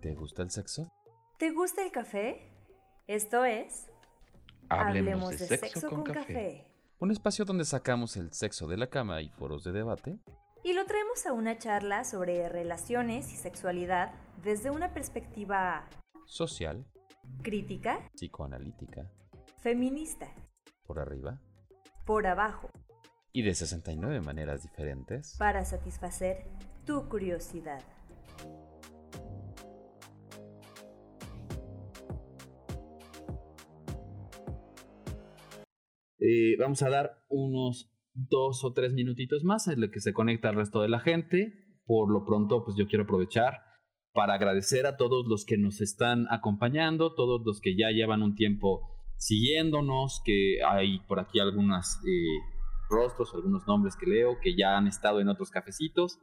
¿Te gusta el sexo? ¿Te gusta el café? Esto es... Hablemos, de, sexo, con, café. Un espacio donde sacamos el sexo de la cama y foros de debate. Y lo traemos a una charla sobre relaciones y sexualidad desde una perspectiva... Social. Crítica. Psicoanalítica. Feminista. Por arriba. Por abajo. Y de 69 maneras diferentes. Para satisfacer tu curiosidad. Eh, vamos a dar unos dos o tres minutitos más en lo que se conecta al resto de la gente. Por lo pronto, pues yo quiero aprovechar para agradecer a todos los que nos están acompañando, todos los que ya llevan un tiempo siguiéndonos, que hay por aquí algunos eh, rostros, algunos nombres que leo, que ya han estado en otros cafecitos.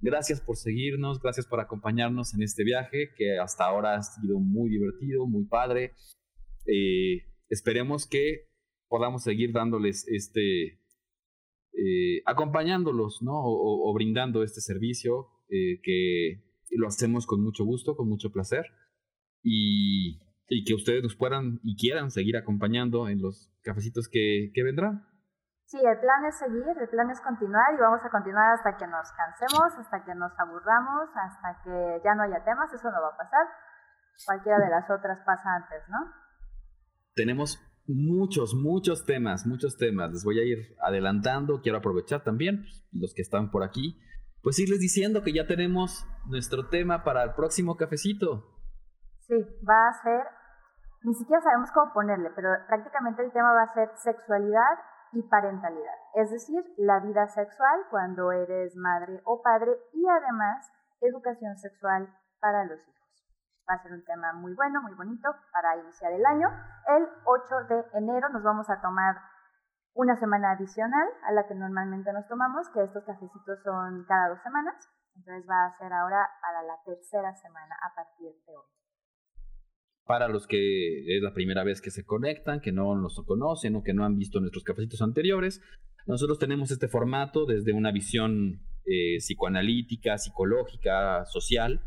Gracias por seguirnos, gracias por acompañarnos en este viaje que hasta ahora ha sido muy divertido, muy padre. Eh, esperemos que podamos seguir dándoles este, eh, acompañándolos, ¿no? O, brindando este servicio eh, que lo hacemos con mucho gusto, con mucho placer y, y, que ustedes nos puedan y quieran seguir acompañando en los cafecitos que, que vendrán. Sí, el plan es seguir, el plan es continuar y vamos a continuar hasta que nos cansemos, hasta que nos aburramos, hasta que ya no haya temas, eso no va a pasar. Cualquiera de las otras pasa antes, ¿no? Tenemos muchos, muchos temas, muchos temas. Les voy a ir adelantando. Quiero aprovechar también pues, los que están por aquí, pues irles diciendo que ya tenemos nuestro tema para el próximo cafecito. Sí, va a ser, ni siquiera sabemos cómo ponerle, pero prácticamente el tema va a ser sexualidad y parentalidad. Es decir, la vida sexual cuando eres madre o padre y además educación sexual para los hijos. Va a ser un tema muy bueno, muy bonito para iniciar el año. El 8 de enero nos vamos a tomar una semana adicional a la que normalmente nos tomamos, que estos cafecitos son cada dos semanas. Entonces va a ser ahora para la tercera semana a partir de hoy. Para los que es la primera vez que se conectan, que no nos conocen o que no han visto nuestros cafecitos anteriores, nosotros tenemos este formato desde una visión eh, psicoanalítica, psicológica, social,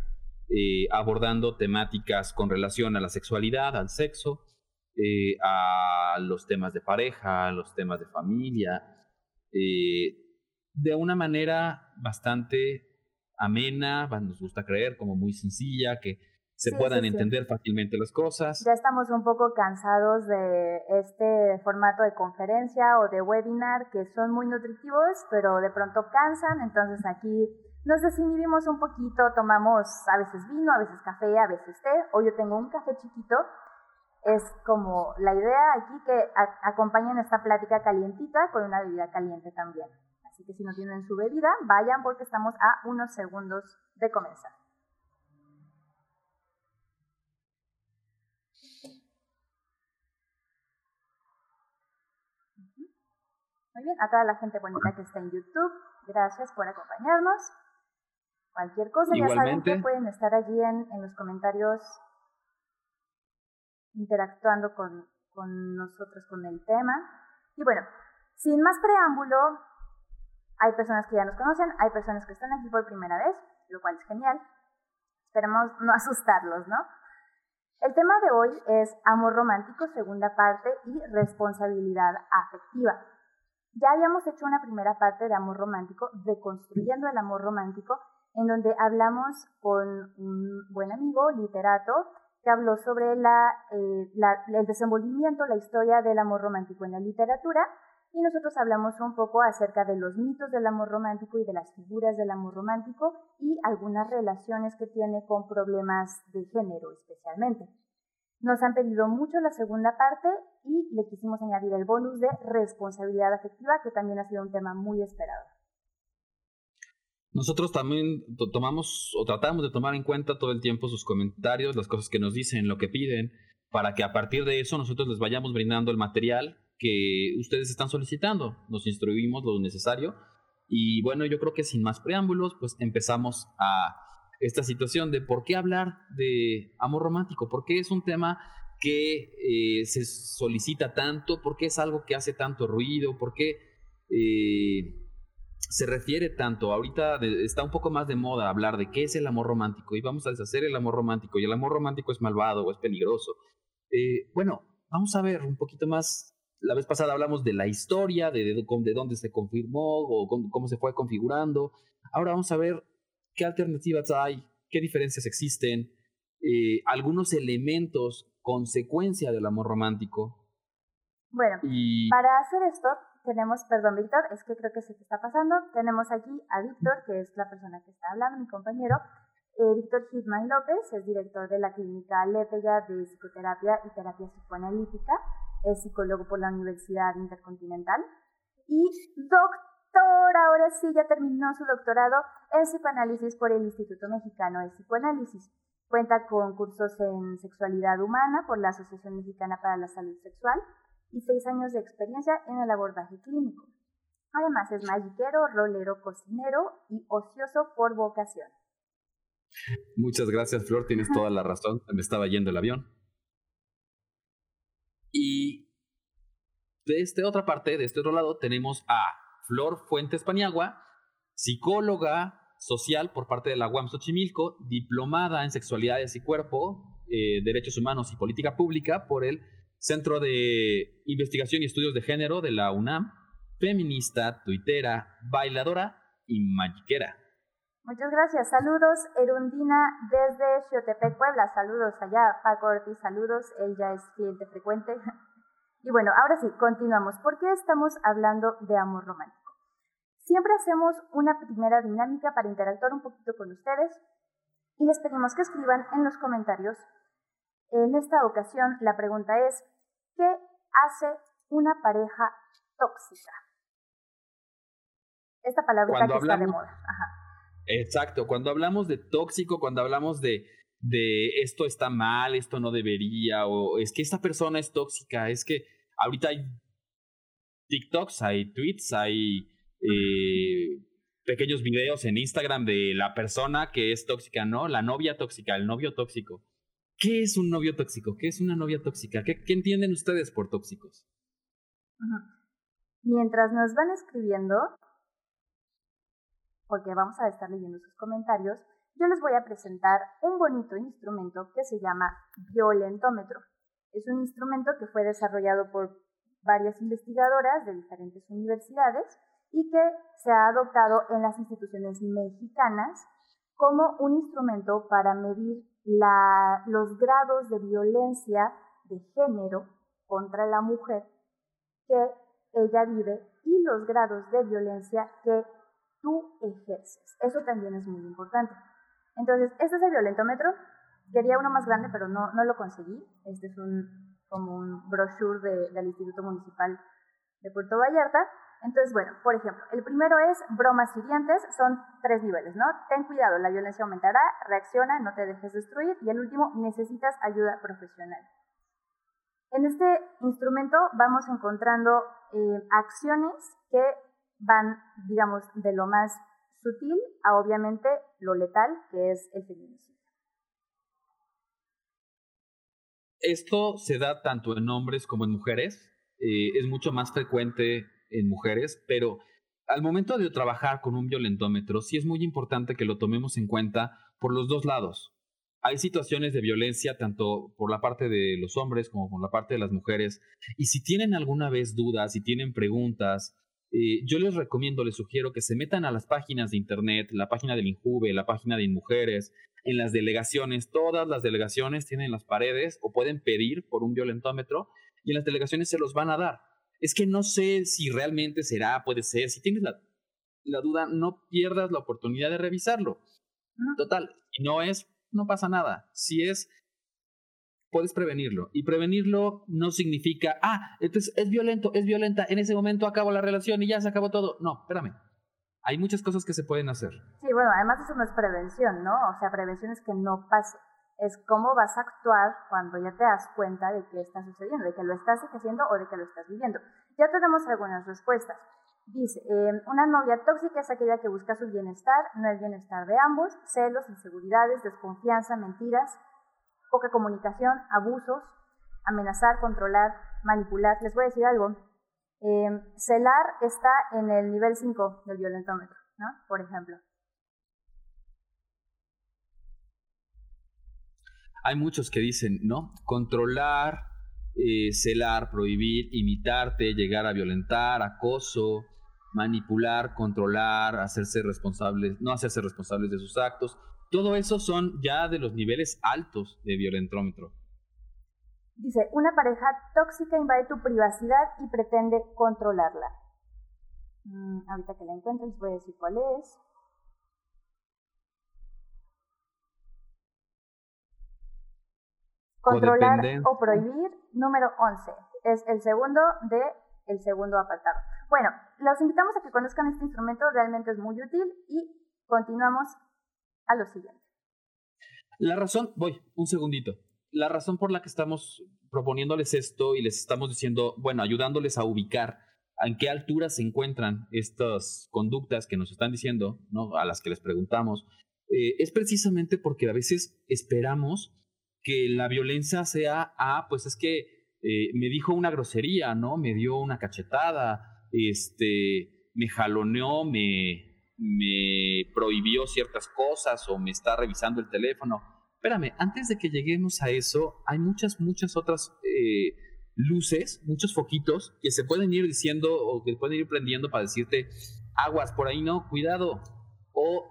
eh, abordando temáticas con relación a la sexualidad, al sexo, eh, a los temas de pareja, a los temas de familia, eh, de una manera bastante amena, nos gusta creer, como muy sencilla, que se puedan entender fácilmente las cosas. Ya estamos un poco cansados de este formato de conferencia o de webinar que son muy nutritivos, pero de pronto cansan, entonces aquí nos desinhibimos un poquito, tomamos a veces vino, a veces café, a veces té, o yo tengo un café chiquito. Es como la idea aquí que acompañen esta plática calientita con una bebida caliente también. Así que si no tienen su bebida, vayan porque estamos a unos segundos de comenzar. Muy bien, a toda la gente bonita que está en YouTube, gracias por acompañarnos. Cualquier cosa, ya saben que pueden estar allí en, en los comentarios interactuando con, con nosotros con el tema. Y bueno, sin más preámbulo, hay personas que ya nos conocen, hay personas que están aquí por primera vez, lo cual es genial. Esperemos no asustarlos, ¿no? El tema de hoy es amor romántico, segunda parte, y responsabilidad afectiva. Ya habíamos hecho una primera parte de amor romántico, deconstruyendo el amor romántico, en donde hablamos con un buen amigo, literato, que habló sobre eh, el desenvolvimiento, la historia del amor romántico en la literatura, y nosotros hablamos un poco acerca de los mitos del amor romántico y de las figuras del amor romántico y algunas relaciones que tiene con problemas de género especialmente. Nos han pedido mucho la segunda parte y le quisimos añadir el bonus de responsabilidad afectiva, que también ha sido un tema muy esperado. Nosotros también tomamos o tratamos de tomar en cuenta todo el tiempo sus comentarios, las cosas que nos dicen, lo que piden, para que a partir de eso nosotros les vayamos brindando el material que ustedes están solicitando. Nos instruimos lo necesario y bueno, yo creo que sin más preámbulos, pues empezamos a esta situación de por qué hablar de amor romántico, por qué es un tema que eh, se solicita tanto, por qué es algo que hace tanto ruido, por qué... Eh, se refiere tanto, ahorita está un poco más de moda hablar de qué es el amor romántico y vamos a deshacer el amor romántico y el amor romántico es malvado o es peligroso. Eh, bueno, vamos a ver un poquito más. La vez pasada hablamos de la historia, de, de, dónde se confirmó o cómo, se fue configurando. Ahora vamos a ver qué alternativas hay, qué diferencias existen, eh, algunos elementos, consecuencia del amor romántico. Bueno, para hacer esto, tenemos, perdón Víctor, es que creo que se te está pasando, tenemos aquí a Víctor, que es la persona que está hablando, mi compañero, eh, Víctor Hitman López, es director de la clínica Lepella de psicoterapia y terapia psicoanalítica, es psicólogo por la Universidad Intercontinental. Y doctor, ahora sí, ya terminó su doctorado en psicoanálisis por el Instituto Mexicano de Psicoanálisis. Cuenta con cursos en sexualidad humana por la Asociación Mexicana para la Salud Sexual y seis años de experiencia en el abordaje clínico. Además es magiquero, rolero, cocinero y ocioso por vocación. Muchas gracias, Flor, tienes toda la razón. Me estaba yendo el avión. Y de esta otra parte, de este otro lado, tenemos a Flor Fuentes Paniagua, psicóloga social por parte de la UAM Xochimilco, diplomada en sexualidades y cuerpo, eh, derechos humanos y política pública por el Centro de Investigación y Estudios de Género de la UNAM, feminista, tuitera, bailadora y magiquera. Muchas gracias. Saludos, Erundina, desde Xiotepec, Puebla. Saludos allá, Paco Ortiz, saludos. Él ya es cliente frecuente. Y bueno, ahora sí, continuamos. ¿Por qué estamos hablando de amor romántico? Siempre hacemos una primera dinámica para interactuar un poquito con ustedes y les pedimos que escriban en los comentarios. En esta ocasión, la pregunta es, ¿Qué hace una pareja tóxica? Esta palabra que está de moda. Exacto, cuando hablamos de tóxico, cuando hablamos de, de esto está mal, esto no debería, o es que esta persona es tóxica, es que ahorita hay TikToks, hay tweets, hay eh, pequeños videos en Instagram de la persona que es tóxica, ¿no? La novia tóxica, el novio tóxico. ¿Qué es un novio tóxico? ¿Qué es una novia tóxica? ¿Qué, entienden ustedes por tóxicos? Mientras nos van escribiendo, porque vamos a estar leyendo sus comentarios, yo les voy a presentar un bonito instrumento que se llama violentómetro. Es un instrumento que fue desarrollado por varias investigadoras de diferentes universidades y que se ha adoptado en las instituciones mexicanas como un instrumento para medir la, los grados de violencia de género contra la mujer que ella vive y los grados de violencia que tú ejerces. Eso también es muy importante. Entonces, este es el violentómetro. Quería uno más grande, pero no, no lo conseguí. Este es un, como un brochure del Instituto Municipal de Puerto Vallarta. Entonces, bueno, por ejemplo, el primero es bromas hirientes, son tres niveles, ¿no? Ten cuidado, la violencia aumentará, reacciona, no te dejes destruir, y el último, necesitas ayuda profesional. En este instrumento vamos encontrando eh, acciones que van, digamos, de lo más sutil a obviamente lo letal, que es el feminicidio. Esto se da tanto en hombres como en mujeres. Eh, es mucho más frecuente en mujeres, pero al momento de trabajar con un violentómetro, sí es muy importante que lo tomemos en cuenta por los dos lados. Hay situaciones de violencia tanto por la parte de los hombres como por la parte de las mujeres. Y si tienen alguna vez dudas, si tienen preguntas, eh, yo les recomiendo, les sugiero que se metan a las páginas de internet, la página del INJUVE, la página de InMujeres, en las delegaciones. Todas las delegaciones tienen las paredes o pueden pedir por un violentómetro y en las delegaciones se los van a dar es que no sé si realmente será, puede ser. Si tienes la, la duda, no pierdas la oportunidad de revisarlo. Total, si no es, no pasa nada. Si es, puedes prevenirlo. Y prevenirlo no significa, ah, es, es violento, es violenta, en ese momento acabo la relación y ya se acabó todo. No, espérame. Hay muchas cosas que se pueden hacer. Sí, bueno, además eso no es prevención, ¿no? O sea, prevención es que no pase es cómo vas a actuar cuando ya te das cuenta de que está sucediendo, de que lo estás haciendo o de que lo estás viviendo. Ya tenemos algunas respuestas. Dice, em, una novia tóxica es aquella que busca su bienestar, no el bienestar de ambos, celos, inseguridades, desconfianza, mentiras, poca comunicación, abusos, amenazar, controlar, manipular. Les voy a decir algo, Eh, celar está en el nivel 5 del violentómetro, ¿no? Por ejemplo. Hay muchos que dicen, ¿no? Controlar, eh, celar, prohibir, imitarte, llegar a violentar, acoso, manipular, controlar, hacerse responsables, no hacerse responsables de sus actos. Todo eso son ya de los niveles altos de violentómetro. Dice, una pareja tóxica invade tu privacidad y pretende controlarla. Mm, ahorita que la encuentro les voy a decir cuál es. Controlar o prohibir, número 11. Es el segundo de el segundo apartado. Bueno, los invitamos a que conozcan este instrumento, realmente es muy útil y continuamos a lo siguiente. La razón, voy, un segundito. La razón por la que estamos proponiéndoles esto y les estamos diciendo, bueno, ayudándoles a ubicar en qué altura se encuentran estas conductas que nos están diciendo, ¿no? A las que les preguntamos, eh, es precisamente porque a veces esperamos que la violencia sea, ah, pues es que eh, me dijo una grosería, ¿no? Me dio una cachetada, este, me jaloneó, me, me prohibió ciertas cosas o me está revisando el teléfono. Espérame, antes de que lleguemos a eso, hay muchas, muchas otras eh, luces, muchos foquitos que se pueden ir diciendo o que pueden ir prendiendo para decirte, aguas, por ahí no, cuidado. O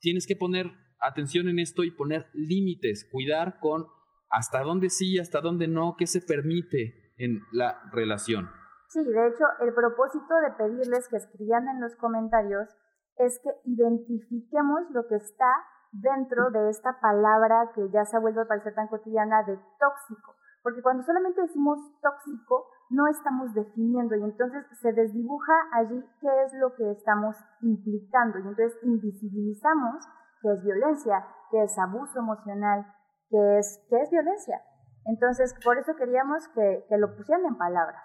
tienes que poner atención en esto y poner límites, cuidar con hasta dónde sí, hasta dónde no, qué se permite en la relación. Sí, de hecho, el propósito de pedirles que escriban en los comentarios es que identifiquemos lo que está dentro de esta palabra que ya se ha vuelto a parecer tan cotidiana de tóxico. Porque cuando solamente decimos tóxico, no estamos definiendo y entonces se desdibuja allí qué es lo que estamos implicando y entonces invisibilizamos que es violencia, que es abuso emocional, que es, que es violencia. Entonces, por eso queríamos que, que lo pusieran en palabras.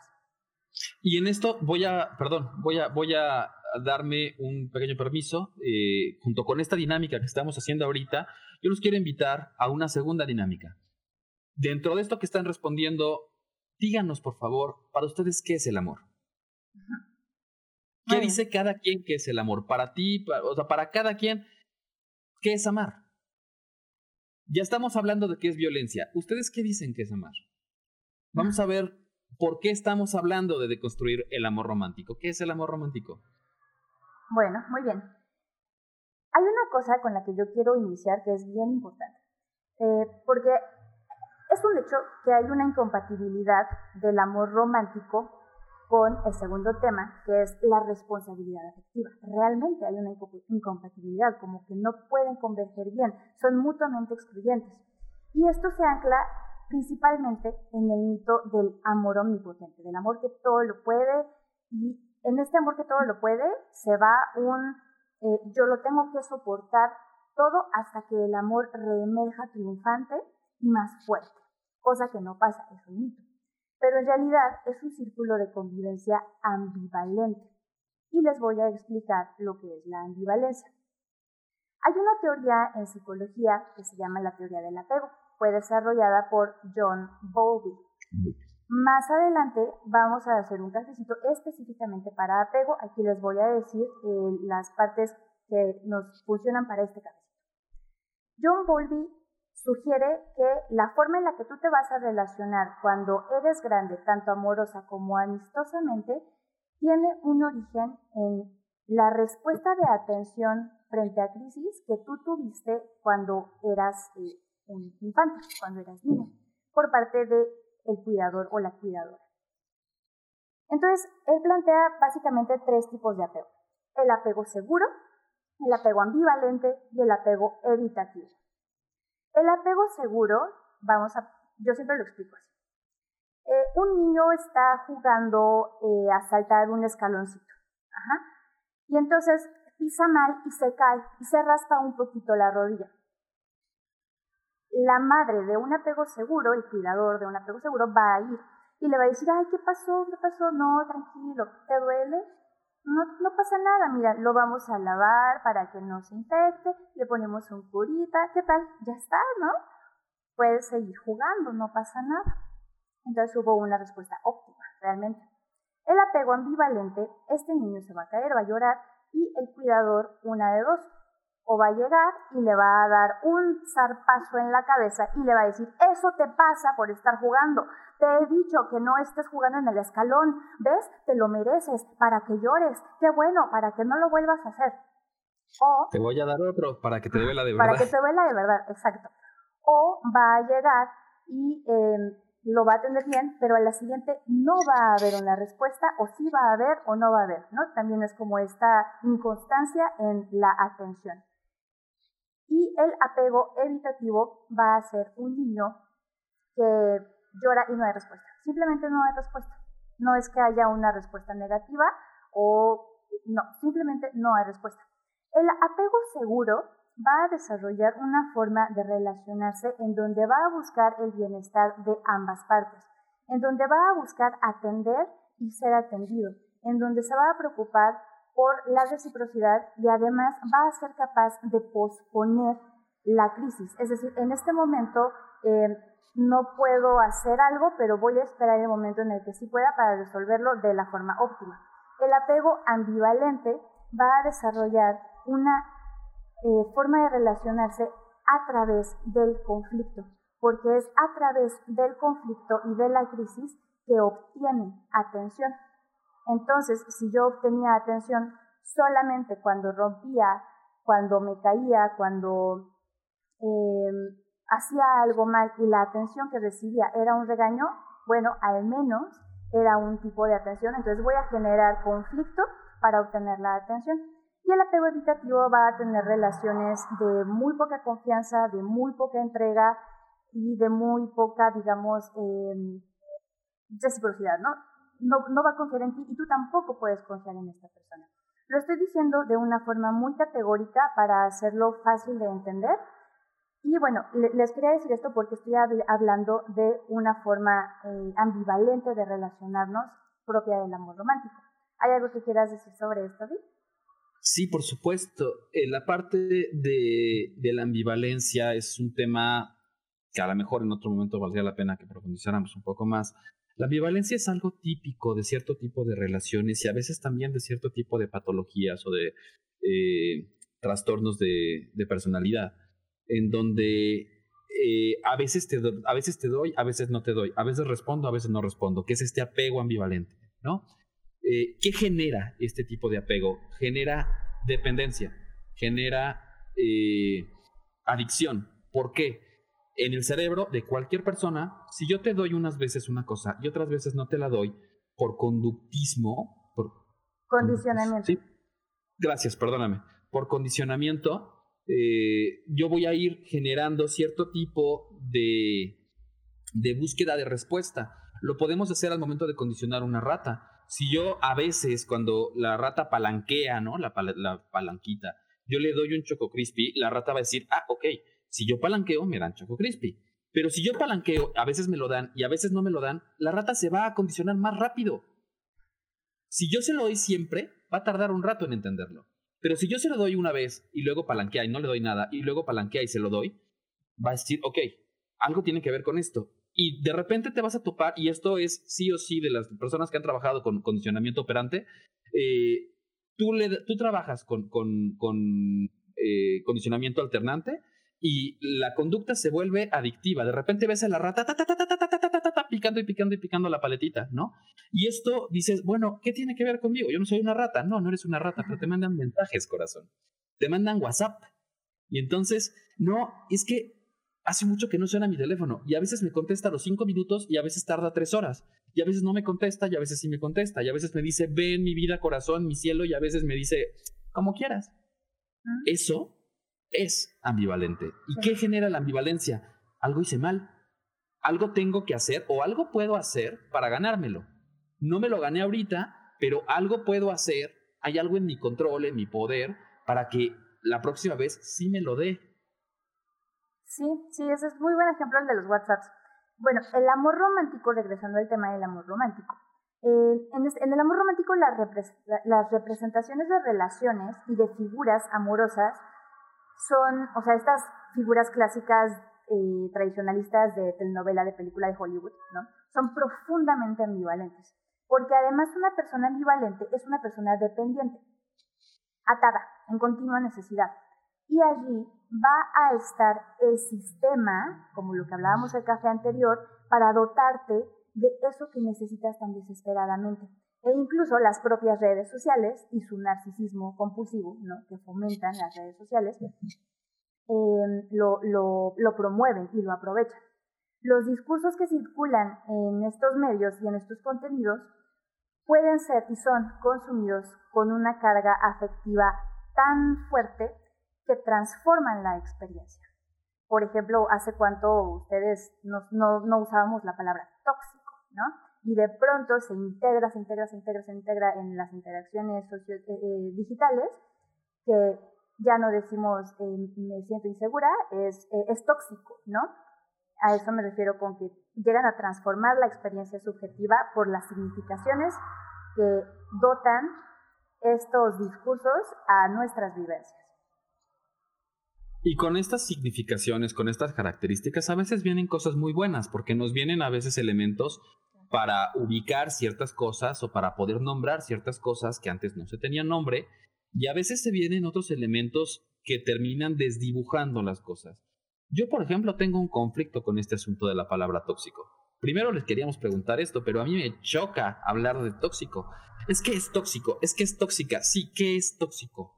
Y en esto voy a, perdón, voy a, voy a darme un pequeño permiso. Eh, junto con esta dinámica que estamos haciendo ahorita, yo los quiero invitar a una segunda dinámica. Dentro de esto que están respondiendo, díganos por favor, para ustedes, ¿qué es el amor? ¿Qué dice cada quien que es el amor? Para ti, o sea, para cada quien, ¿qué es amar? Ya estamos hablando de qué es violencia. ¿Ustedes qué dicen que es amar? Vamos a ver por qué estamos hablando de deconstruir el amor romántico. ¿Qué es el amor romántico? Bueno, muy bien. Hay una cosa con la que yo quiero iniciar que es bien importante, eh, porque es un hecho que hay una incompatibilidad del amor romántico con el segundo tema, que es la responsabilidad afectiva. Realmente hay una incompatibilidad, como que no pueden converger bien, son mutuamente excluyentes. Y esto se ancla principalmente en el mito del amor omnipotente, del amor que todo lo puede y en este amor que todo lo puede se va un eh, yo lo tengo que soportar todo hasta que el amor reemerja triunfante y más fuerte, cosa que no pasa, es un mito pero en realidad es un círculo de convivencia ambivalente. Y les voy a explicar lo que es la ambivalencia. Hay una teoría en psicología que se llama la teoría del apego. Fue desarrollada por John Bowlby. Más adelante vamos a hacer un cafecito específicamente para apego. Aquí les voy a decir eh, las partes que nos funcionan para este cafecito. John Bowlby sugiere que la forma en la que tú te vas a relacionar cuando eres grande, tanto amorosa como amistosamente, tiene un origen en la respuesta de atención frente a crisis que tú tuviste cuando eras eh, un infante, cuando eras niño, por parte del el cuidador o la cuidadora. Entonces, él plantea básicamente tres tipos de apego. El apego seguro, el apego ambivalente y el apego evitativo. El apego seguro, vamos a, yo siempre lo explico así. Eh, un niño está jugando eh, a saltar un escaloncito. Y entonces pisa mal y se cae y se raspa un poquito la rodilla. La madre de un apego seguro, el cuidador de un apego seguro, va a ir y le va a decir, ay, ¿qué pasó? ¿Qué pasó? No, tranquilo, ¿te duele? No, no pasa nada, mira, lo vamos a lavar para que no se infecte, le ponemos un curita, ¿qué tal? Ya está, ¿no? Puedes seguir jugando, no pasa nada. Entonces hubo una respuesta óptima, realmente. El apego ambivalente, este niño se va a caer, va a llorar y el cuidador, una de dos, o va a llegar y le va a dar un zarpazo en la cabeza y le va a decir, eso te pasa por estar jugando. Te he dicho que no estés jugando en el escalón. ¿Ves? Te lo mereces para que llores. Qué bueno, para que no lo vuelvas a hacer. O... Te voy a dar otro para que te duela de verdad. Para que te duela de verdad, exacto. O va a llegar y em, lo va a atender bien, pero a la siguiente no va a haber una respuesta, o sí va a haber o no va a haber, ¿no? También es como esta inconstancia en la atención. Y el apego evitativo va a ser un niño que llora y no hay respuesta. Simplemente no hay respuesta. No es que haya una respuesta negativa o no, simplemente no hay respuesta. El apego seguro va a desarrollar una forma de relacionarse en donde va a buscar el bienestar de ambas partes, en donde va a buscar atender y ser atendido, en donde se va a preocupar por la reciprocidad y además va a ser capaz de posponer la crisis. Es decir, en este momento eh, no puedo hacer algo, pero voy a esperar el momento en el que sí pueda para resolverlo de la forma óptima. El apego ambivalente va a desarrollar una eh, forma de relacionarse a través del conflicto, porque es a través del conflicto y de la crisis que obtiene atención. Entonces, si yo obtenía atención solamente cuando rompía, cuando me caía, cuando em, hacía algo mal y la atención que recibía era un regaño, bueno, al menos era un tipo de atención, entonces voy a generar conflicto para obtener la atención. Y el apego evitativo va a tener relaciones de muy poca confianza, de muy poca entrega y de muy poca, digamos, eh, reciprocidad, ¿no? ¿no? va a confiar en ti y tú tampoco puedes confiar en esta persona. Lo estoy diciendo de una forma muy categórica para hacerlo fácil de entender. Y bueno, les quería decir esto porque estoy hablando de una forma eh, ambivalente de relacionarnos propia del amor romántico. ¿Hay algo que quieras decir sobre esto, Vic? Sí, por supuesto. Eh, la parte de, la ambivalencia es un tema que a lo mejor en otro momento valdría la pena que profundizáramos un poco más. La ambivalencia es algo típico de cierto tipo de relaciones y a veces también de cierto tipo de patologías o de eh, trastornos de, personalidad, en donde eh, a, veces te a veces te doy, a veces no te doy, a veces respondo, a veces no respondo, que es este apego ambivalente, ¿no? Eh, ¿Qué genera este tipo de apego? Genera dependencia, genera adicción. ¿Por qué? en el cerebro de cualquier persona, si yo te doy unas veces una cosa y otras veces no te la doy, por conductismo, por condicionamiento. Sí, gracias, perdóname. Por condicionamiento, eh, yo voy a ir generando cierto tipo de, búsqueda de respuesta. Lo podemos hacer al momento de condicionar una rata. Si yo a veces, cuando la rata palanquea, ¿no? La, la palanquita, yo le doy un choco crispy, la rata va a decir, ah, ok, si yo palanqueo, me dan Choco Crispy. Pero si yo palanqueo, a veces me lo dan y a veces no me lo dan, la rata se va a condicionar más rápido. Si yo se lo doy siempre, va a tardar un rato en entenderlo. Pero si yo se lo doy una vez y luego palanquea y no le doy nada y luego palanquea y se lo doy, va a decir, ok, algo tiene que ver con esto. Y de repente te vas a topar, y esto es sí o sí de las personas que han trabajado con condicionamiento operante, eh, tú, le, tú trabajas con, con, con eh, condicionamiento alternante y la conducta se vuelve adictiva. De repente ves a la rata picando y picando y picando la paletita, ¿no? Y esto dices, bueno, ¿qué tiene que ver conmigo? Yo no soy una rata. No, no eres una rata, pero te mandan mensajes, corazón. Te mandan WhatsApp. Y entonces, no, es que hace mucho que no suena mi teléfono y a veces me contesta a los cinco minutos y a veces tarda tres horas. Y a veces no me contesta y a veces sí me contesta. Y a veces me dice, ven mi vida, corazón, mi cielo. Y a veces me dice, como quieras. Eso es ambivalente. ¿Y qué genera la ambivalencia? Algo hice mal. Algo tengo que hacer o algo puedo hacer para ganármelo. No me lo gané ahorita, pero algo puedo hacer. Hay algo en mi control, en mi poder, para que la próxima vez sí me lo dé. Sí, sí, ese es muy buen ejemplo el de los WhatsApps. Bueno, el amor romántico, regresando al tema del amor romántico. Eh, en, el amor romántico las representaciones de relaciones y de figuras amorosas son, o sea, estas figuras clásicas eh, tradicionalistas de telenovela, de película de Hollywood, ¿no? Son profundamente ambivalentes. porque además una persona ambivalente es una persona dependiente, atada, en continua necesidad. Y allí va a estar el sistema, como lo que hablábamos del café anterior, para dotarte de eso que necesitas tan desesperadamente. E incluso las propias redes sociales y su narcisismo compulsivo, ¿no? que fomentan las redes sociales, em, lo, lo, lo promueven y lo aprovechan. Los discursos que circulan en estos medios y en estos contenidos pueden ser y son consumidos con una carga afectiva tan fuerte que transforman la experiencia. Por ejemplo, hace cuánto ustedes no, no, usábamos la palabra tóxico, ¿no? Y de pronto se integra, se integra, se integra, se integra en las interacciones socio eh, eh, digitales, que ya no decimos eh, me siento insegura, es, es tóxico, ¿no? A eso me refiero con que llegan a transformar la experiencia subjetiva por las significaciones que dotan estos discursos a nuestras vivencias. Y con estas significaciones, con estas características, a veces vienen cosas muy buenas, porque nos vienen a veces elementos para ubicar ciertas cosas o para poder nombrar ciertas cosas que antes no se tenían nombre, y a veces se vienen otros elementos que terminan desdibujando las cosas. Yo, por ejemplo, tengo un conflicto con este asunto de la palabra tóxico. Primero les queríamos preguntar esto, pero a mí me choca hablar de tóxico. Es que es tóxico, es que es tóxica. Sí, ¿qué es tóxico?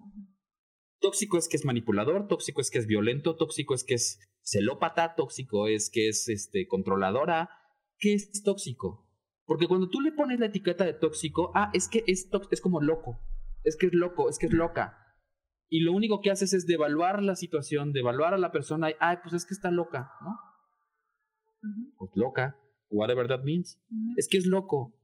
Tóxico es que es manipulador, tóxico es que es violento, tóxico es que es celópata, tóxico es que es este, controladora. ¿Qué es tóxico? Porque cuando tú le pones la etiqueta de tóxico, ah, es que es, es como loco, es que es loco, es que es loca y lo único que haces es devaluar la situación, devaluar a la persona, y, ay, pues es que está loca, ¿no? Pues loca, whatever that means. Es que es loco.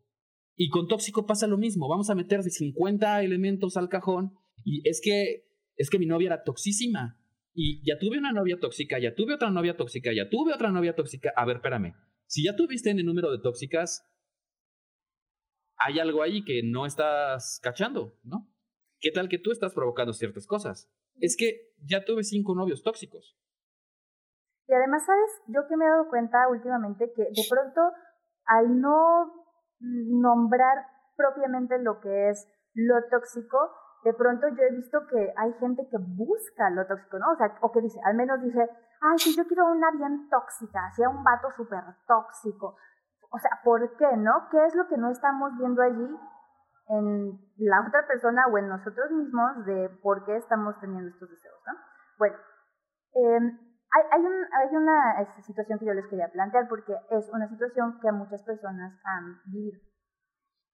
Y con tóxico pasa lo mismo, vamos a meter 50 elementos al cajón y es que es que mi novia era toxísima y ya tuve una novia tóxica, ya tuve otra novia tóxica, ya tuve otra novia tóxica. A ver, espérame. Si ya tuviste en el número de tóxicas, hay algo ahí que no estás cachando, ¿no? ¿Qué tal que tú estás provocando ciertas cosas? Es que ya tuve cinco novios tóxicos. Y además, ¿sabes? Yo que me he dado cuenta últimamente que de pronto, al no nombrar propiamente lo que es lo tóxico, de pronto yo he visto que hay gente que busca lo tóxico, ¿no? O sea, o que dice, al menos dice, ay, sí, yo quiero una bien tóxica, hacía un vato súper tóxico. O sea, ¿por qué, no? ¿Qué es lo que no estamos viendo allí en la otra persona o en nosotros mismos de por qué estamos teniendo estos deseos, ¿no? Bueno, em, hay, hay, un, hay una situación que yo les quería plantear porque es una situación que muchas personas han vivido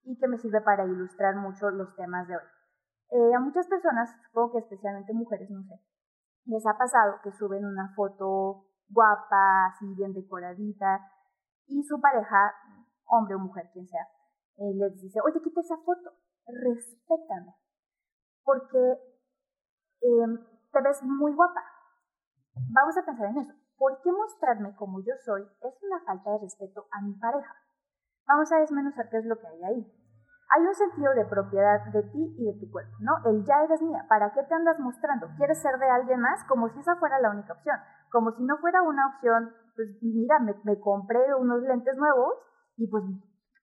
y que me sirve para ilustrar mucho los temas de hoy. Eh, a muchas personas, supongo que especialmente mujeres, no sé, les ha pasado que suben una foto guapa, así bien decoradita, y su pareja, hombre o mujer, quien sea, eh, les dice, oye, quita esa foto, respétame, porque em, te ves muy guapa. Vamos a pensar en eso. ¿Por qué mostrarme como yo soy es una falta de respeto a mi pareja? Vamos a desmenuzar qué es lo que hay ahí. Hay un sentido de propiedad de ti y de tu cuerpo, ¿no? El ya eres mía. ¿Para qué te andas mostrando? ¿Quieres ser de alguien más? Como si esa fuera la única opción. Como si no fuera una opción, pues mira, me, me compré unos lentes nuevos y pues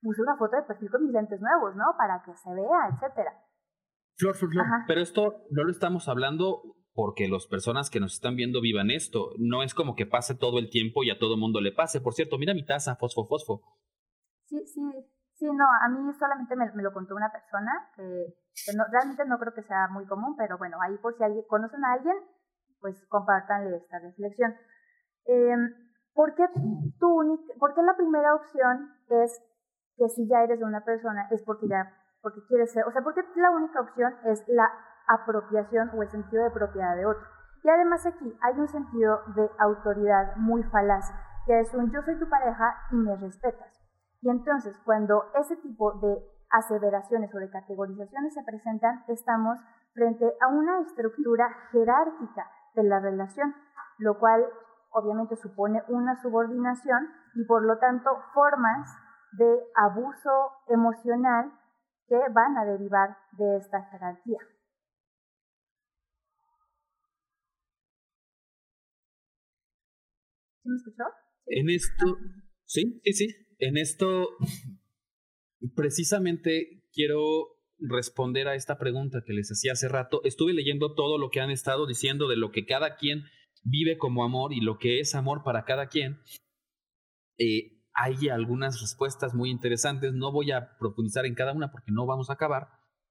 puse una foto de perfil con mis lentes nuevos, ¿no? Para que se vea, etcétera. Flor, Flor, Flor. Pero esto no lo estamos hablando porque las personas que nos están viendo vivan esto. No es como que pase todo el tiempo y a todo mundo le pase. Por cierto, mira mi taza, fosfo, fosfo. Sí, sí, sí, no, a mí solamente me, lo contó una persona que, no, realmente no creo que sea muy común, pero bueno, ahí por si alguien, conocen a alguien, pues compártanle esta reflexión. Eh, ¿por, qué ¿Por qué la primera opción es que si ya eres de una persona es porque ya, porque quieres ser, o sea, porque la única opción es la apropiación o el sentido de propiedad de otro. Y además aquí hay un sentido de autoridad muy falaz, que es un yo soy tu pareja y me respetas. Y entonces cuando ese tipo de aseveraciones o de categorizaciones se presentan, estamos frente a una estructura jerárquica de la relación, lo cual obviamente supone una subordinación y por lo tanto formas de abuso emocional que van a derivar de esta jerarquía. ¿Sí me escuchó? En esto, sí, sí, sí. En esto precisamente quiero responder a esta pregunta que les hacía hace rato. Estuve leyendo todo lo que han estado diciendo de lo que cada quien vive como amor y lo que es amor para cada quien. Eh, hay algunas respuestas muy interesantes. No voy a profundizar en cada una porque no vamos a acabar.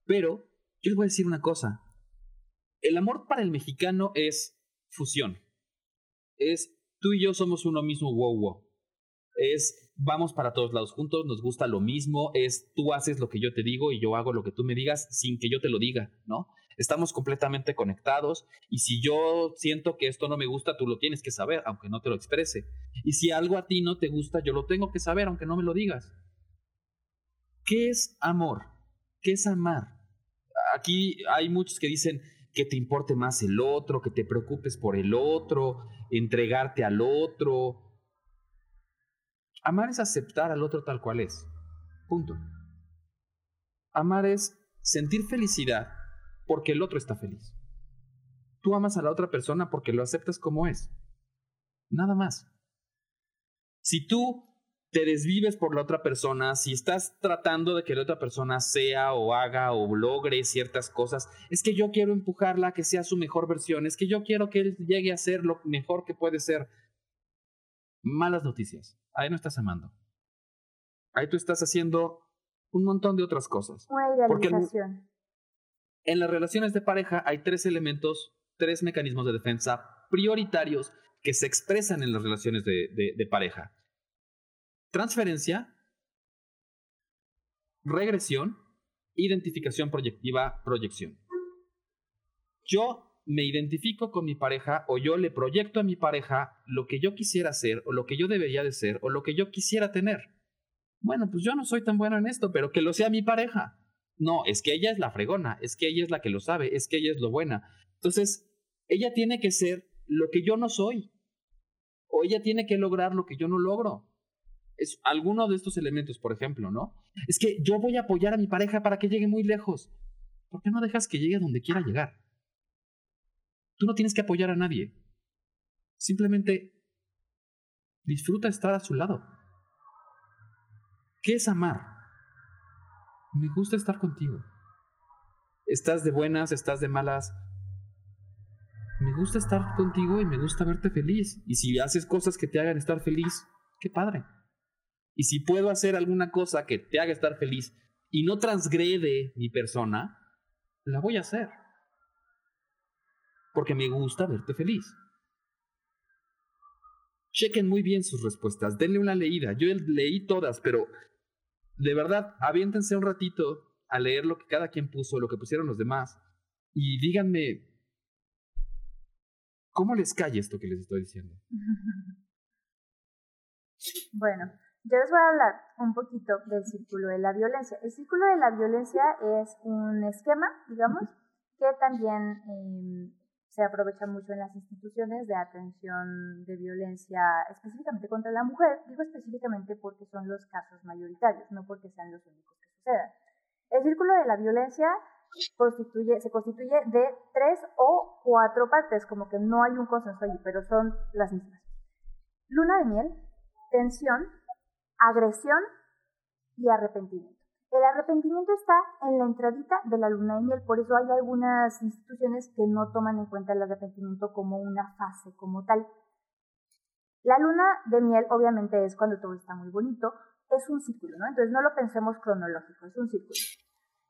Pero yo les voy a decir una cosa. El amor para el mexicano es fusión. Es tú y yo somos uno mismo, wow, wow. Es vamos para todos lados juntos, nos gusta lo mismo, es tú haces lo que yo te digo y yo hago lo que tú me digas sin que yo te lo diga, ¿no? Estamos completamente conectados y si yo siento que esto no me gusta, tú lo tienes que saber, aunque no te lo exprese. Y si algo a ti no te gusta, yo lo tengo que saber, aunque no me lo digas. ¿Qué es amor? ¿Qué es amar? Aquí hay muchos que dicen que te importe más el otro, que te preocupes por el otro, entregarte al otro, Amar es aceptar al otro tal cual es. Punto. Amar es sentir felicidad porque el otro está feliz. Tú amas a la otra persona porque lo aceptas como es. Nada más. Si tú te desvives por la otra persona, si estás tratando de que la otra persona sea o haga o logre ciertas cosas, es que yo quiero empujarla a que sea su mejor versión, es que yo quiero que él llegue a ser lo mejor que puede ser. Malas noticias ahí no estás amando. Ahí tú estás haciendo un montón de otras cosas. Una idealización. en las relaciones de pareja hay tres elementos, tres mecanismos de defensa prioritarios que se expresan en las relaciones de, de pareja. Transferencia, regresión, identificación proyectiva, proyección. Yo me identifico con mi pareja o yo le proyecto a mi pareja lo que yo quisiera hacer o lo que yo debería de ser o lo que yo quisiera tener. Bueno, pues yo no soy tan bueno en esto, pero que lo sea mi pareja. No, es que ella es la fregona, es que ella es la que lo sabe, es que ella es lo buena. Entonces, ella tiene que ser lo que yo no soy. O ella tiene que lograr lo que yo no logro. Es alguno de estos elementos, por ejemplo, ¿no? Es que yo voy a apoyar a mi pareja para que llegue muy lejos. ¿Por qué no dejas que llegue donde quiera llegar? Tú no tienes que apoyar a nadie. Simplemente disfruta estar a su lado. ¿Qué es amar? Me gusta estar contigo. Estás de buenas, estás de malas. Me gusta estar contigo y me gusta verte feliz. Y si haces cosas que te hagan estar feliz, qué padre. Y si puedo hacer alguna cosa que te haga estar feliz y no transgrede mi persona, la voy a hacer porque me gusta verte feliz. Chequen muy bien sus respuestas, denle una leída. Yo leí todas, pero de verdad, aviéntense un ratito a leer lo que cada quien puso, lo que pusieron los demás, y díganme, ¿cómo les cae esto que les estoy diciendo? Bueno, yo les voy a hablar un poquito del círculo de la violencia. El círculo de la violencia es un esquema, digamos, que también em, se aprovecha mucho en las instituciones de atención de violencia específicamente contra la mujer. Digo específicamente porque son los casos mayoritarios, no porque sean los únicos que sucedan. El círculo de la violencia se constituye de tres o cuatro partes, como que no hay un consenso allí, pero son las mismas. Luna de miel, tensión, agresión y arrepentimiento. El arrepentimiento está en la entradita de la luna de miel, por eso hay algunas instituciones que no toman en cuenta el arrepentimiento como una fase como tal. La luna de miel obviamente es cuando todo está muy bonito, es un círculo, ¿no? Entonces no lo pensemos cronológico, es un círculo.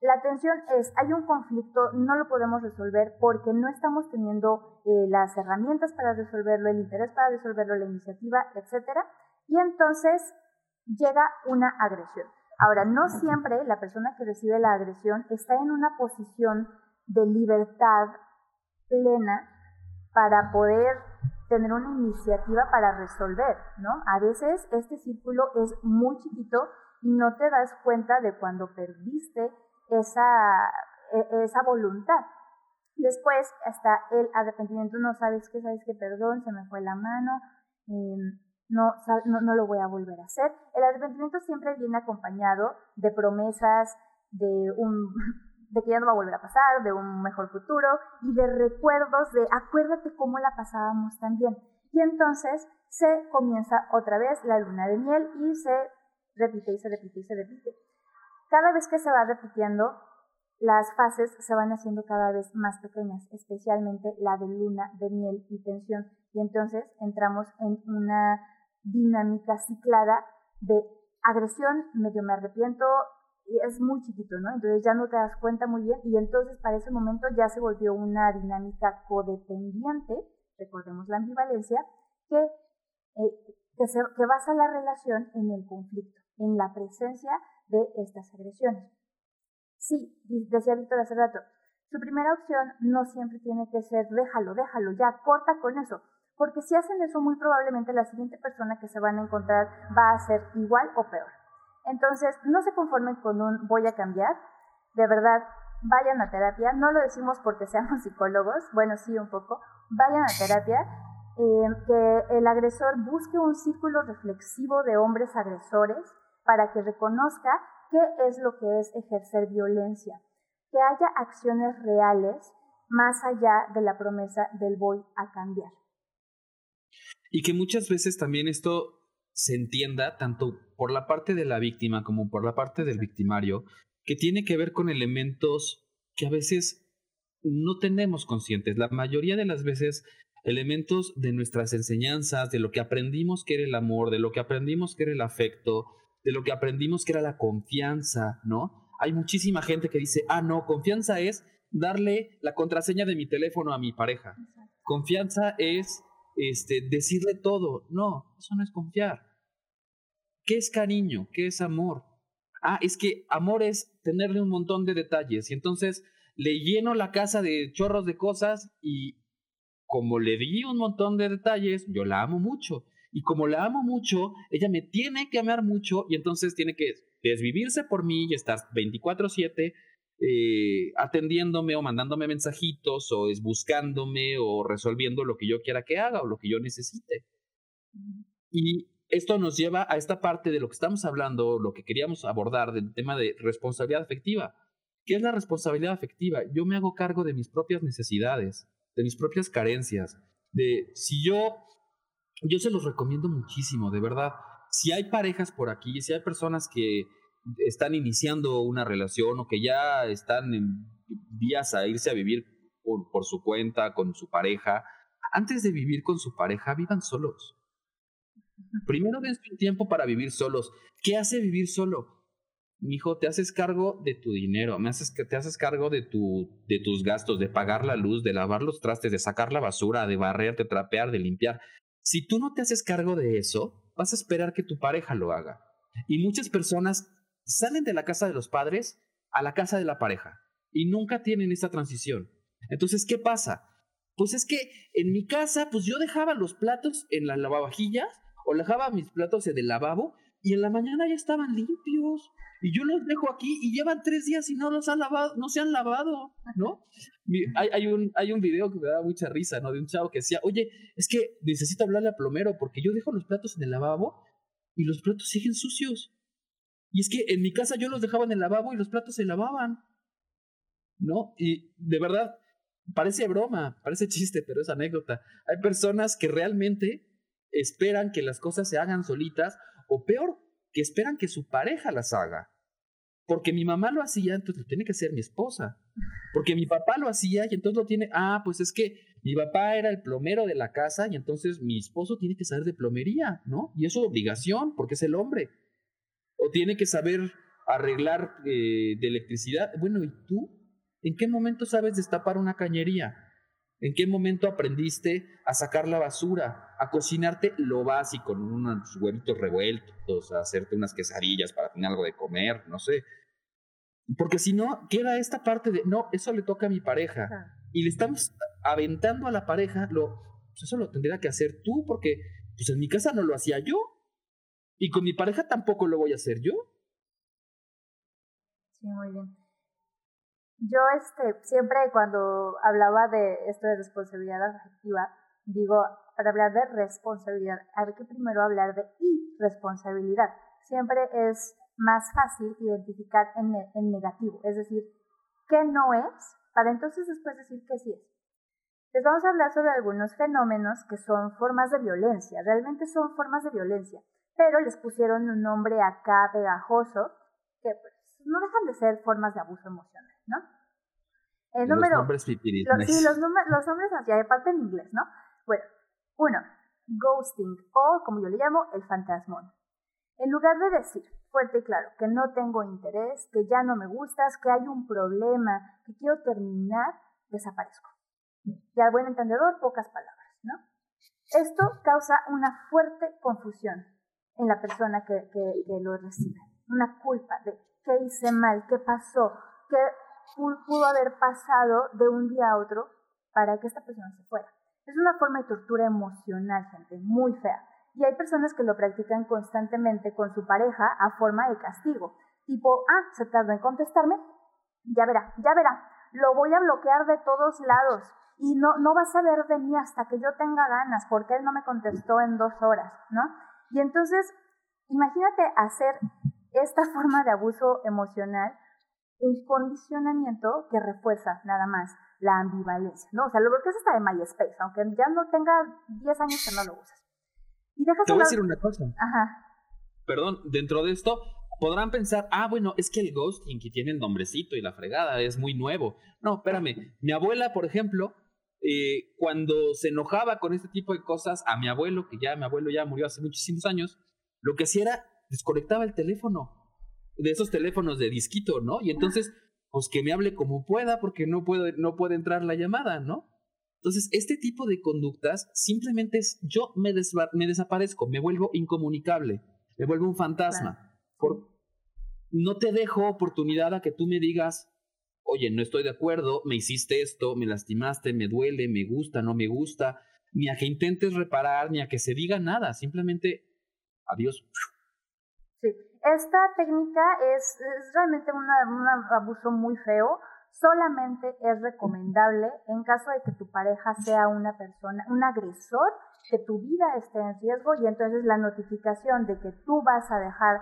La tensión es, hay un conflicto, no lo podemos resolver porque no estamos teniendo eh, las herramientas para resolverlo, el interés para resolverlo, la iniciativa, etc. Y entonces llega una agresión. Ahora, no siempre la persona que recibe la agresión está en una posición de libertad plena para poder tener una iniciativa para resolver, ¿no? A veces este círculo es muy chiquito y no te das cuenta de cuando perdiste esa, e, esa voluntad. Después, hasta el arrepentimiento, no sabes qué, sabes que perdón, se me fue la mano, em, no, no, lo voy a volver a hacer. El arrepentimiento siempre viene acompañado de promesas, de, un, de que ya no va a volver a pasar, de un mejor futuro y de recuerdos de acuérdate cómo la pasábamos también. Y entonces se comienza otra vez la luna de miel y se repite y se repite y se repite. cada vez que se va repitiendo, las fases se van haciendo cada vez más pequeñas, especialmente la de luna, de miel y tensión. Y entonces entramos en una dinámica ciclada de agresión, medio me arrepiento, es muy chiquito, ¿no? Entonces ya no te das cuenta muy bien y entonces para ese momento ya se volvió una dinámica codependiente, recordemos la ambivalencia, que, eh, que, que basa la relación en el conflicto, en la presencia de estas agresiones. Sí, decía Víctor hace rato, su primera opción no siempre tiene que ser déjalo, déjalo, ya, corta con eso. Porque si hacen eso, muy probablemente la siguiente persona que se van a encontrar va a ser igual o peor. Entonces, no se conformen con un voy a cambiar. De verdad, vayan a terapia. No lo decimos porque seamos psicólogos, bueno, sí, un poco. Vayan a terapia. Eh, que el agresor busque un círculo reflexivo de hombres agresores para que reconozca qué es lo que es ejercer violencia, que haya acciones reales más allá de la promesa del voy a cambiar. Y que muchas veces también esto se entienda tanto por la parte de la víctima como por la parte del victimario, que tiene que ver con elementos que a veces no tenemos conscientes. La mayoría de las veces elementos de nuestras enseñanzas, de lo que aprendimos que era el amor, de lo que aprendimos que era el afecto, de lo que aprendimos que era la confianza, ¿no? Hay muchísima gente que dice, ah, no, confianza es darle la contraseña de mi teléfono a mi pareja. Confianza es este, decirle todo. No, eso no es confiar. ¿Qué es cariño? ¿Qué es amor? Ah, es que amor es tenerle un montón de detalles y entonces le lleno la casa de chorros de cosas y como le di un montón de detalles, yo la amo mucho. Y como la amo mucho, ella me tiene que amar mucho y entonces tiene que desvivirse por mí y estar 24/7 eh, atendiéndome o mandándome mensajitos o es buscándome o resolviendo lo que yo quiera que haga o lo que yo necesite. Y esto nos lleva a esta parte de lo que estamos hablando, lo que queríamos abordar del tema de responsabilidad afectiva. ¿Qué es la responsabilidad afectiva? Yo me hago cargo de mis propias necesidades, de mis propias carencias, de si yo, yo se los recomiendo muchísimo, de verdad. Si hay parejas por aquí, si hay personas que están iniciando una relación o que ya están en vías a irse a vivir por, por su cuenta, con su pareja, antes de vivir con su pareja, vivan solos. Primero dense un tiempo para vivir solos. ¿Qué hace vivir solo? hijo, te haces cargo de tu dinero, me haces, te haces cargo de, tu, de tus gastos, de pagar la luz, de lavar los trastes, de sacar la basura, de barrer, de trapear, de limpiar. Si tú no te haces cargo de eso, vas a esperar que tu pareja lo haga. Y muchas personas salen de la casa de los padres a la casa de la pareja y nunca tienen esa transición. Entonces, ¿qué pasa? Pues es que en mi casa, pues yo dejaba los platos en las lavavajillas o dejaba mis platos en el lavabo y en la mañana ya estaban limpios y yo los dejo aquí y llevan tres días y no los han lavado, no se han lavado, ¿no? Hay, hay, un, hay un video que me da mucha risa, ¿no? De un chavo que decía, oye, es que necesito hablarle a plomero porque yo dejo los platos en el lavabo y los platos siguen sucios. Y es que en mi casa yo los dejaba en el lavabo y los platos se lavaban. ¿No? Y de verdad, parece broma, parece chiste, pero es anécdota. Hay personas que realmente esperan que las cosas se hagan solitas o peor, que esperan que su pareja las haga. Porque mi mamá lo hacía, entonces tiene que hacer mi esposa. Porque mi papá lo hacía y entonces lo tiene, ah, pues es que mi papá era el plomero de la casa y entonces mi esposo tiene que saber de plomería, ¿no? Y es obligación porque es el hombre o tiene que saber arreglar eh, de electricidad. Bueno, ¿y tú? ¿En qué momento sabes destapar una cañería? ¿En qué momento aprendiste a sacar la basura, a cocinarte lo básico, unos huevitos revueltos, a hacerte unas quesadillas para tener algo de comer, no sé? Porque si no, queda esta parte de, no, eso le toca a mi pareja. Y le estamos aventando a la pareja, lo, pues eso lo tendría que hacer tú, porque pues en mi casa no lo hacía yo. Y con mi pareja tampoco lo voy a hacer yo. Sí, muy bien. Yo este, siempre cuando hablaba de esto de responsabilidad afectiva, digo, para hablar de responsabilidad, hay que primero hablar de irresponsabilidad. Siempre es más fácil identificar en, negativo, es decir, qué no es, para entonces después decir que sí es. Les vamos a hablar sobre algunos fenómenos que son formas de violencia, realmente son formas de violencia pero les pusieron un nombre acá pegajoso, que pues no dejan de ser formas de abuso emocional, ¿no? El los nombres sí, los, los nombres aparte en inglés, ¿no? Bueno, uno, ghosting o, como yo le llamo, el fantasmón. En lugar de decir fuerte y claro que no tengo interés, que ya no me gustas, que hay un problema, que quiero terminar, desaparezco. Y al buen entendedor, pocas palabras, ¿no? Esto causa una fuerte confusión en la persona que, que, lo recibe. Una culpa de qué hice mal, qué pasó, qué pudo haber pasado de un día a otro para que esta persona se fuera. Es una forma de tortura emocional, gente, muy fea. Y hay personas que lo practican constantemente con su pareja a forma de castigo. Tipo, ah, se tardó en contestarme, ya verá, ya verá, lo voy a bloquear de todos lados y no, no vas a ver de mí hasta que yo tenga ganas porque él no me contestó en dos horas, ¿no? Y entonces, imagínate hacer esta forma de abuso emocional un condicionamiento que refuerza nada más la ambivalencia, ¿no? O sea, lo es hasta de MySpace, aunque ya no tenga 10 años que no lo usas. Y dejas Te voy a decir una cosa. Ajá. Perdón, dentro de esto podrán pensar, ah, bueno, es que el ghosting que tiene el nombrecito y la fregada es muy nuevo. No, espérame. Mi abuela, por ejemplo, eh, cuando se enojaba con este tipo de cosas, a mi abuelo, que ya mi abuelo ya murió hace muchísimos años, lo que hacía era desconectaba el teléfono de esos teléfonos de disquito, ¿no? Y entonces, pues que me hable como pueda porque no, puedo, no puede entrar la llamada, ¿no? Entonces, este tipo de conductas simplemente es yo me, me desaparezco, me vuelvo incomunicable, me vuelvo un fantasma. Por, no te dejo oportunidad a que tú me digas, oye, no estoy de acuerdo, me hiciste esto, me lastimaste, me duele, me gusta, no me gusta, ni a que intentes reparar, ni a que se diga nada, simplemente adiós. Sí, esta técnica es, realmente un abuso muy feo. Solamente es recomendable en caso de que tu pareja sea una persona, un agresor, que tu vida esté en riesgo y entonces la notificación de que tú vas a dejar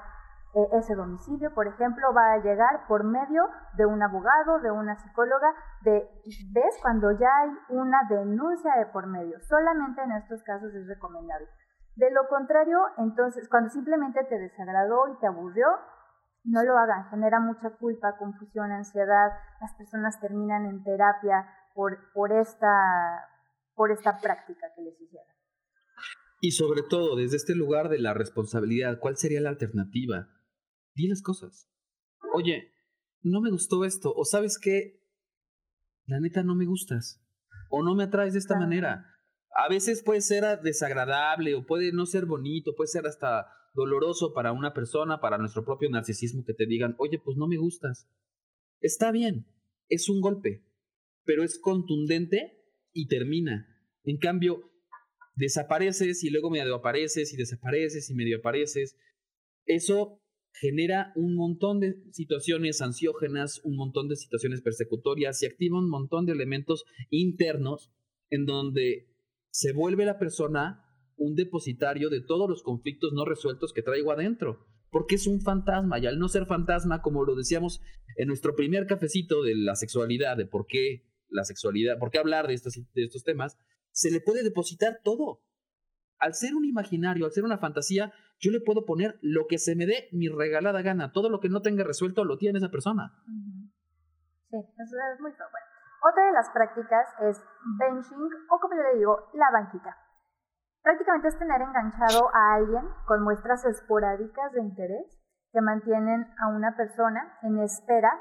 ese domicilio, por ejemplo, va a llegar por medio de un abogado, de una psicóloga, de, ¿ves? Cuando ya hay una denuncia de por medio. Solamente en estos casos es recomendable. De lo contrario, entonces, cuando simplemente te desagradó y te aburrió, no lo hagan. Genera mucha culpa, confusión, ansiedad. Las personas terminan en terapia por, por, esta, por esta práctica que les hicieron. Y sobre todo, desde este lugar de la responsabilidad, ¿cuál sería la alternativa? Di las cosas. Oye, no me gustó esto, o sabes qué, la neta no me gustas, o no me atraes de esta manera a veces puede ser desagradable o puede no ser bonito, puede ser hasta doloroso para una persona, para nuestro propio narcisismo, que te digan, oye, pues no me gustas. Está bien, es un golpe, pero es contundente y termina. En cambio, desapareces y luego medio apareces y desapareces y medio apareces. Eso genera un montón de situaciones ansiógenas, un montón de situaciones persecutorias y activa un montón de elementos internos en donde se vuelve la persona un depositario de todos los conflictos no resueltos que traigo adentro, porque es un fantasma, y al no ser fantasma, como lo decíamos en nuestro primer cafecito de la sexualidad, de por qué la sexualidad, por qué hablar de estos, de estos temas, se le puede depositar todo. Al ser un imaginario, al ser una fantasía, yo le puedo poner lo que se me dé mi regalada gana. Todo lo que no tenga resuelto lo tiene esa persona. Sí, eso es muy bueno. Otra de las prácticas es benching o como yo le digo, la banquita. Prácticamente es tener enganchado a alguien con muestras esporádicas de interés que mantienen a una persona en espera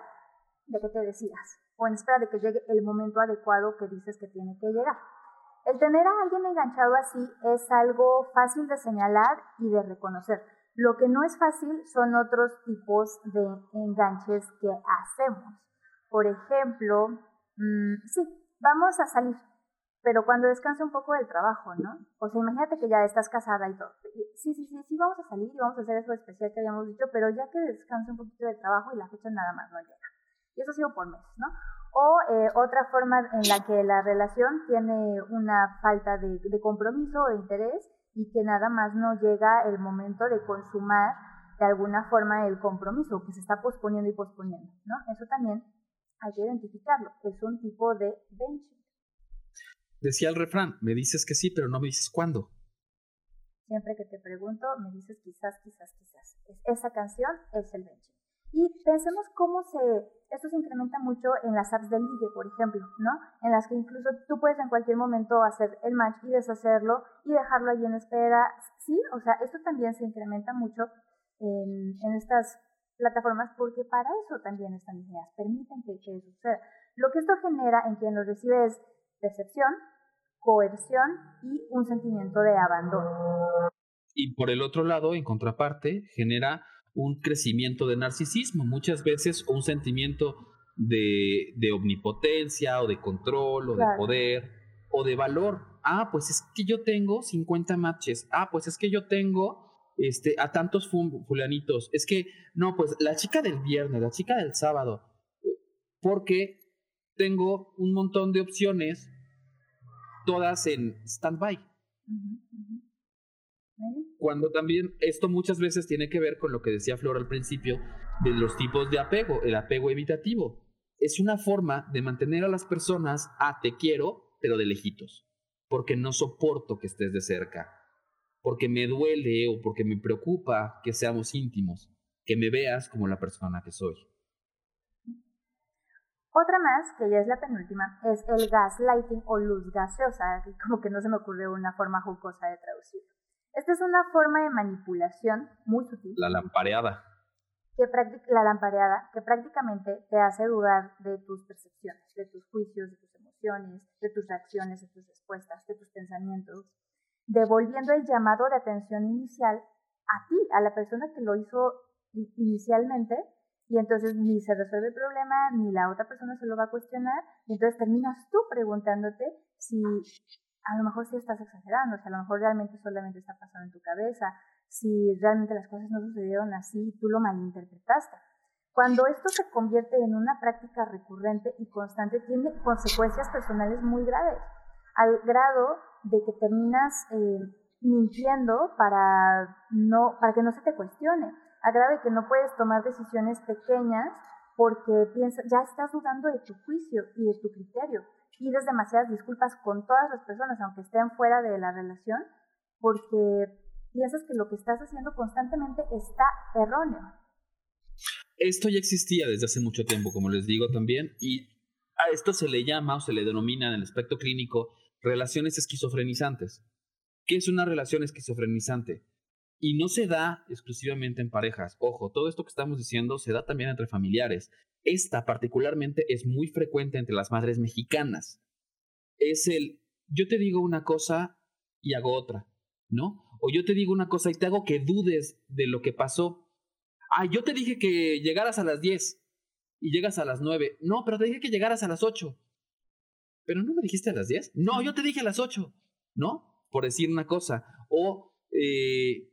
de que te decidas o en espera de que llegue el momento adecuado que dices que tiene que llegar. El tener a alguien enganchado así es algo fácil de señalar y de reconocer. Lo que no es fácil son otros tipos de enganches que hacemos. Por ejemplo, Mm, sí, vamos a salir, pero cuando descanse un poco del trabajo, ¿no? O sea, imagínate que ya estás casada y todo. Sí, sí, sí, sí, vamos a salir y vamos a hacer eso especial que habíamos dicho, pero ya que descanse un poquito del trabajo y la fecha nada más no llega. Y eso ha sido por meses, ¿no? O eh, otra forma en la que la relación tiene una falta de, de compromiso o de interés y que nada más no llega el momento de consumar de alguna forma el compromiso, que se está posponiendo y posponiendo, ¿no? Eso también hay que identificarlo. Es un tipo de benching. Decía el refrán, me dices que sí, pero no me dices cuándo. Siempre que te pregunto, me dices quizás, quizás, quizás. esa canción es el benching. Y pensemos cómo se, esto se incrementa mucho en las apps de ligue, por ejemplo, ¿no? En las que incluso tú puedes en cualquier momento hacer el match y deshacerlo y dejarlo ahí en espera. Sí, o sea, esto también se incrementa mucho en, en estas plataformas porque para eso también están diseñadas, permiten que, que eso suceda. Lo que esto genera en quien lo recibe es decepción, coerción y un sentimiento de abandono. Y por el otro lado, en contraparte, genera un crecimiento de narcisismo, muchas veces un sentimiento de, de omnipotencia o de control o de poder o de valor. Ah, pues es que yo tengo 50 matches. Ah, pues es que yo tengo este, a tantos fulanitos. Es que, no, pues la chica del viernes, la chica del sábado. Porque tengo un montón de opciones, todas en stand-by. Cuando también esto muchas veces tiene que ver con lo que decía Flor al principio de los tipos de apego, el apego evitativo. Es una forma de mantener a las personas a te quiero, pero de lejitos, porque no soporto que estés de cerca, porque me duele o porque me preocupa que seamos íntimos, que me veas como la persona que soy. Otra más, que ya es la penúltima, es el gaslighting o luz gaseosa, como que no se me ocurrió una forma jocosa de traducirlo. Esta es una forma de manipulación muy sutil. La lampareada. Que la lampareada, que prácticamente te hace dudar de tus percepciones, de tus juicios, de tus emociones, de tus reacciones, de tus respuestas, de tus pensamientos, devolviendo el llamado de atención inicial a ti, a la persona que lo hizo inicialmente, y entonces ni se resuelve el problema, ni la otra persona se lo va a cuestionar, y entonces terminas tú preguntándote si a lo mejor sí estás exagerando, si a lo mejor realmente solamente está pasando en tu cabeza, si realmente las cosas no sucedieron así, tú lo malinterpretaste. Cuando esto se convierte en una práctica recurrente y constante, tiene consecuencias personales muy graves, al grado de que terminas eh, mintiendo para, no, para que no se te cuestione agrave que no puedes tomar decisiones pequeñas porque piensa, ya estás dudando de tu juicio y de tu criterio. Pides demasiadas disculpas con todas las personas, aunque estén fuera de la relación, porque piensas que lo que estás haciendo constantemente está erróneo. Esto ya existía desde hace mucho tiempo, como les digo también, y a esto se le llama o se le denomina en el aspecto clínico relaciones esquizofrenizantes. ¿Qué es una relación esquizofrenizante? Y no se da exclusivamente en parejas. Ojo, todo esto que estamos diciendo se da también entre familiares. Esta particularmente es muy frecuente entre las madres mexicanas. Es el, yo te digo una cosa y hago otra, ¿no? O yo te digo una cosa y te hago que dudes de lo que pasó. Ah, yo te dije que llegaras a las 10 y llegas a las 9. No, pero te dije que llegaras a las 8. ¿Pero no me dijiste a las 10? No, yo te dije a las 8, ¿no? Por decir una cosa. O eh,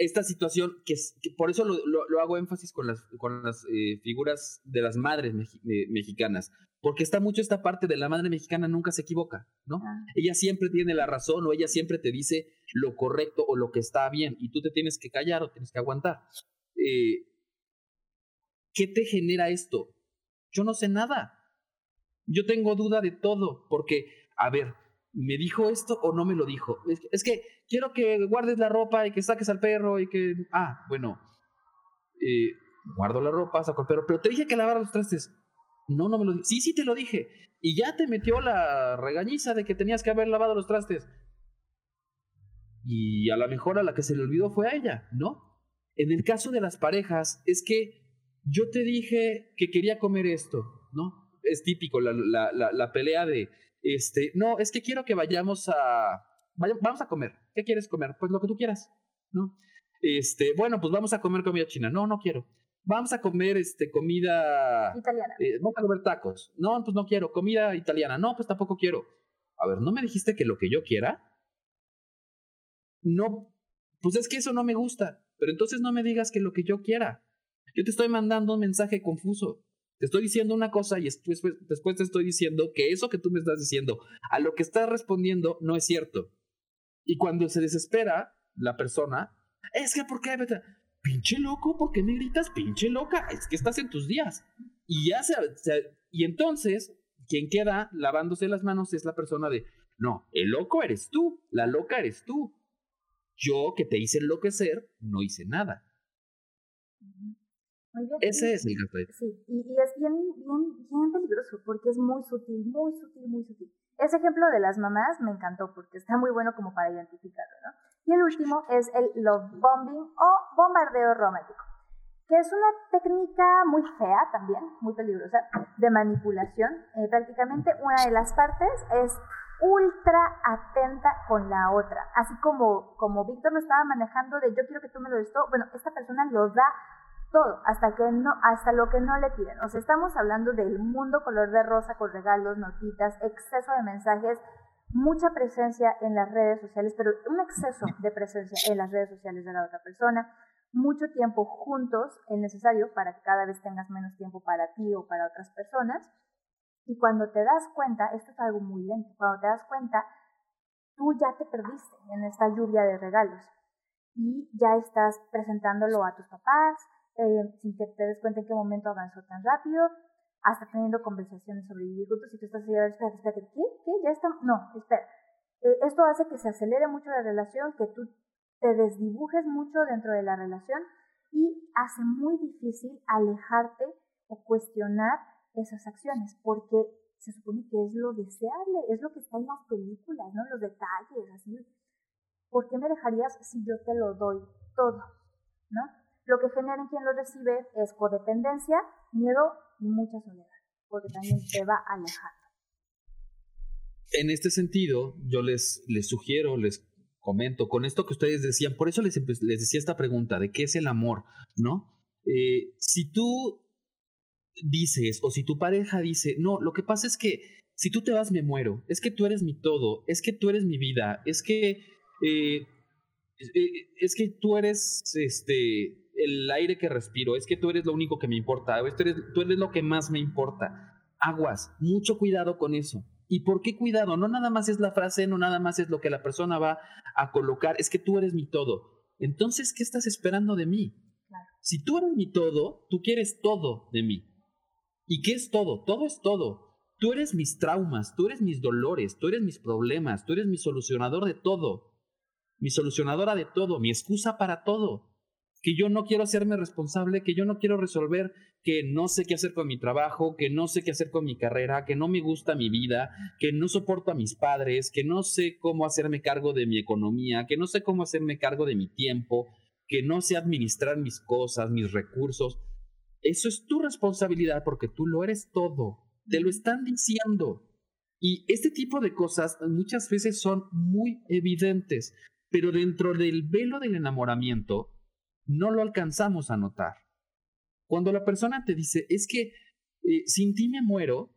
esta situación, que, por eso lo, lo, hago énfasis con las, con las eh, figuras de las madres mexicanas, porque está mucho esta parte de la madre mexicana nunca se equivoca, ¿no? Ah. Ella siempre tiene la razón o ella siempre te dice lo correcto o lo que está bien y tú te tienes que callar o tienes que aguantar. Eh, ¿Qué te genera esto? Yo no sé nada. Yo tengo duda de todo, porque, a ver, ¿me dijo esto o no me lo dijo? Es, que quiero que guardes la ropa y que saques al perro y que... Ah, bueno. Eh, guardo la ropa, saco al perro, pero te dije que lavara los trastes. No, no me lo dije. Sí, sí te lo dije. Y ya te metió la regañiza de que tenías que haber lavado los trastes. Y a lo mejor a la que se le olvidó fue a ella, ¿no? En el caso de las parejas, es que yo te dije que quería comer esto, ¿no? Es típico la, la, la pelea de este, no, es que quiero que vayamos a, vamos a comer. ¿Qué quieres comer? Pues lo que tú quieras, ¿no? Este, bueno, pues vamos a comer comida china. No, no quiero. Vamos a comer este comida italiana. Eh, vamos a comer tacos. No, pues no quiero. Comida italiana. No, pues tampoco quiero. A ver, ¿no me dijiste que lo que yo quiera? No, pues es que eso no me gusta. Pero entonces no me digas que lo que yo quiera. Yo te estoy mandando un mensaje confuso. Te estoy diciendo una cosa y después, te estoy diciendo que eso que tú me estás diciendo, a lo que estás respondiendo, no es cierto. Y cuando se desespera la persona, es que, ¿por qué? Pinche loco, ¿por qué me gritas? Pinche loca, es que estás en tus días. Y ya se, y entonces, quien queda lavándose las manos es la persona de, no, el loco eres tú, la loca eres tú. Yo que te hice enloquecer, no hice nada. Ese es el gaslighting. Sí, y, y, es bien, bien, bien peligroso porque es muy sutil, muy sutil, muy sutil. Ese ejemplo de las mamás me encantó porque está muy bueno como para identificarlo, ¿no? Y el último es el love bombing o bombardeo romántico, que es una técnica muy fea también, muy peligrosa, de manipulación. Eh, prácticamente una de las partes es ultra atenta con la otra, así como, como Víctor lo estaba manejando de yo quiero que tú me lo des todo, bueno, esta persona lo da todo, hasta que no, hasta lo que no le piden. O sea, estamos hablando del mundo color de rosa con regalos, notitas, exceso de mensajes, mucha presencia en las redes sociales, pero un exceso de presencia en las redes sociales de la otra persona, mucho tiempo juntos, es necesario para que cada vez tengas menos tiempo para ti o para otras personas. Y cuando te das cuenta, esto es algo muy lento, cuando te das cuenta, tú ya te perdiste en esta lluvia de regalos y ya estás presentándolo a tus papás, eh, sin que te des cuenta en qué momento avanzó tan rápido, hasta teniendo conversaciones sobre vivir juntos y tú estás ahí, a ver, espérate, espérate, ¿qué? ¿Qué? Ya está, no, espera. Eh, esto hace que se acelere mucho la relación, que tú te desdibujes mucho dentro de la relación y hace muy difícil alejarte o cuestionar esas acciones, porque se supone que es lo deseable, es lo que está en las películas, ¿no? Los detalles, así. ¿Por qué me dejarías si yo te lo doy todo? ¿No? Lo que genera en quien lo recibe es codependencia, miedo y mucha soledad, porque también te va alejando. En este sentido, yo les, les sugiero, les comento, con esto que ustedes decían, por eso les, les decía esta pregunta de qué es el amor, ¿no? Eh, si tú dices, o si tu pareja dice, no, lo que pasa es que si tú te vas me muero, es que tú eres mi todo, es que tú eres mi vida, es que, eh, eh, es que tú eres, este, el aire que respiro, es que tú eres lo único que me importa, tú eres, tú eres lo que más me importa. Aguas, mucho cuidado con eso. ¿Y por qué cuidado? No nada más es la frase, no nada más es lo que la persona va a colocar, es que tú eres mi todo. Entonces, ¿qué estás esperando de mí? Si tú eres mi todo, tú quieres todo de mí. ¿Y qué es todo? Todo es todo. Tú eres mis traumas, tú eres mis dolores, tú eres mis problemas, tú eres mi solucionador de todo, mi solucionadora de todo, mi excusa para todo que yo no quiero hacerme responsable, que yo no quiero resolver, que no sé qué hacer con mi trabajo, que no sé qué hacer con mi carrera, que no me gusta mi vida, que no soporto a mis padres, que no sé cómo hacerme cargo de mi economía, que no sé cómo hacerme cargo de mi tiempo, que no sé administrar mis cosas, mis recursos. Eso es tu responsabilidad porque tú lo eres todo. Te lo están diciendo. Y este tipo de cosas muchas veces son muy evidentes, pero dentro del velo del enamoramiento, no lo alcanzamos a notar. Cuando la persona te dice, es que eh, sin ti me muero,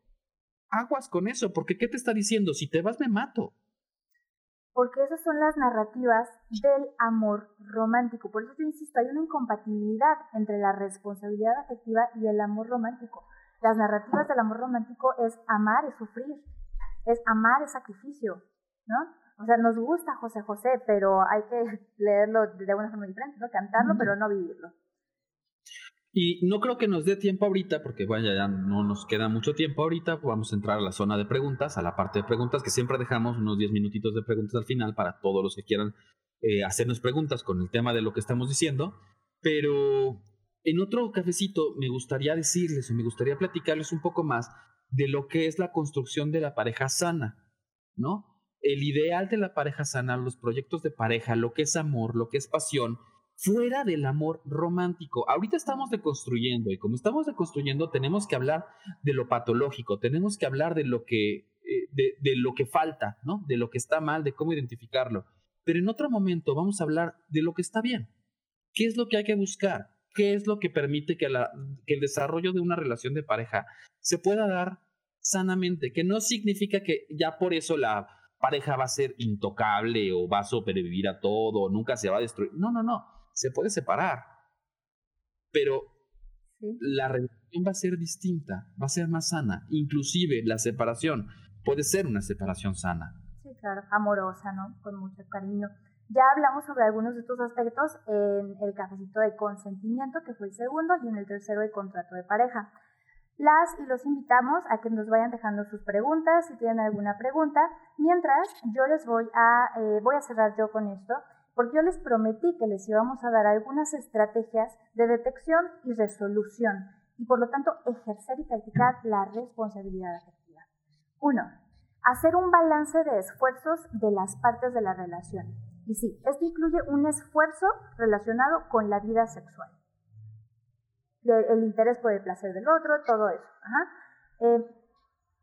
aguas con eso, porque ¿qué te está diciendo? Si te vas me mato. Porque esas son las narrativas del amor romántico. Por eso yo insisto, hay una incompatibilidad entre la responsabilidad afectiva y el amor romántico. Las narrativas del amor romántico es amar, es sufrir, es amar, es sacrificio, ¿no? O sea, nos gusta José José, pero hay que leerlo de una forma diferente, ¿no? Cantarlo, pero no vivirlo. Y no creo que nos dé tiempo ahorita, porque vaya, ya no nos queda mucho tiempo ahorita. Vamos a entrar a la zona de preguntas, a la parte de preguntas, que siempre dejamos unos 10 minutitos de preguntas al final para todos los que quieran eh, hacernos preguntas con el tema de lo que estamos diciendo. Pero en otro cafecito me gustaría decirles o me gustaría platicarles un poco más de lo que es la construcción de la pareja sana, ¿no? El ideal de la pareja sana, los proyectos de pareja, lo que es amor, lo que es pasión, fuera del amor romántico. Ahorita estamos deconstruyendo y como estamos deconstruyendo tenemos que hablar de lo patológico, tenemos que hablar de lo que, eh, de, lo que falta, ¿no? de lo que está mal, de cómo identificarlo. Pero en otro momento vamos a hablar de lo que está bien. ¿Qué es lo que hay que buscar? ¿Qué es lo que permite que el desarrollo de una relación de pareja se pueda dar sanamente? Que no significa que ya por eso la pareja va a ser intocable o va a sobrevivir a todo, nunca se va a destruir. No, no, no, se puede separar. Pero la relación va a ser distinta, va a ser más sana. Inclusive la separación puede ser una separación sana. Sí, claro, amorosa, ¿no? Con mucho cariño. Ya hablamos sobre algunos de estos aspectos en el cafecito de consentimiento, que fue el segundo, y en el tercero el contrato de pareja. Las y los invitamos a que nos vayan dejando sus preguntas, si tienen alguna pregunta. Mientras, yo les voy a, eh, voy a cerrar yo con esto porque yo les prometí que les íbamos a dar algunas estrategias de detección y resolución y por lo tanto ejercer y practicar la responsabilidad afectiva. Uno, hacer un balance de esfuerzos de las partes de la relación. Y sí, esto incluye un esfuerzo relacionado con la vida sexual. El interés por el placer del otro, todo eso. Eh,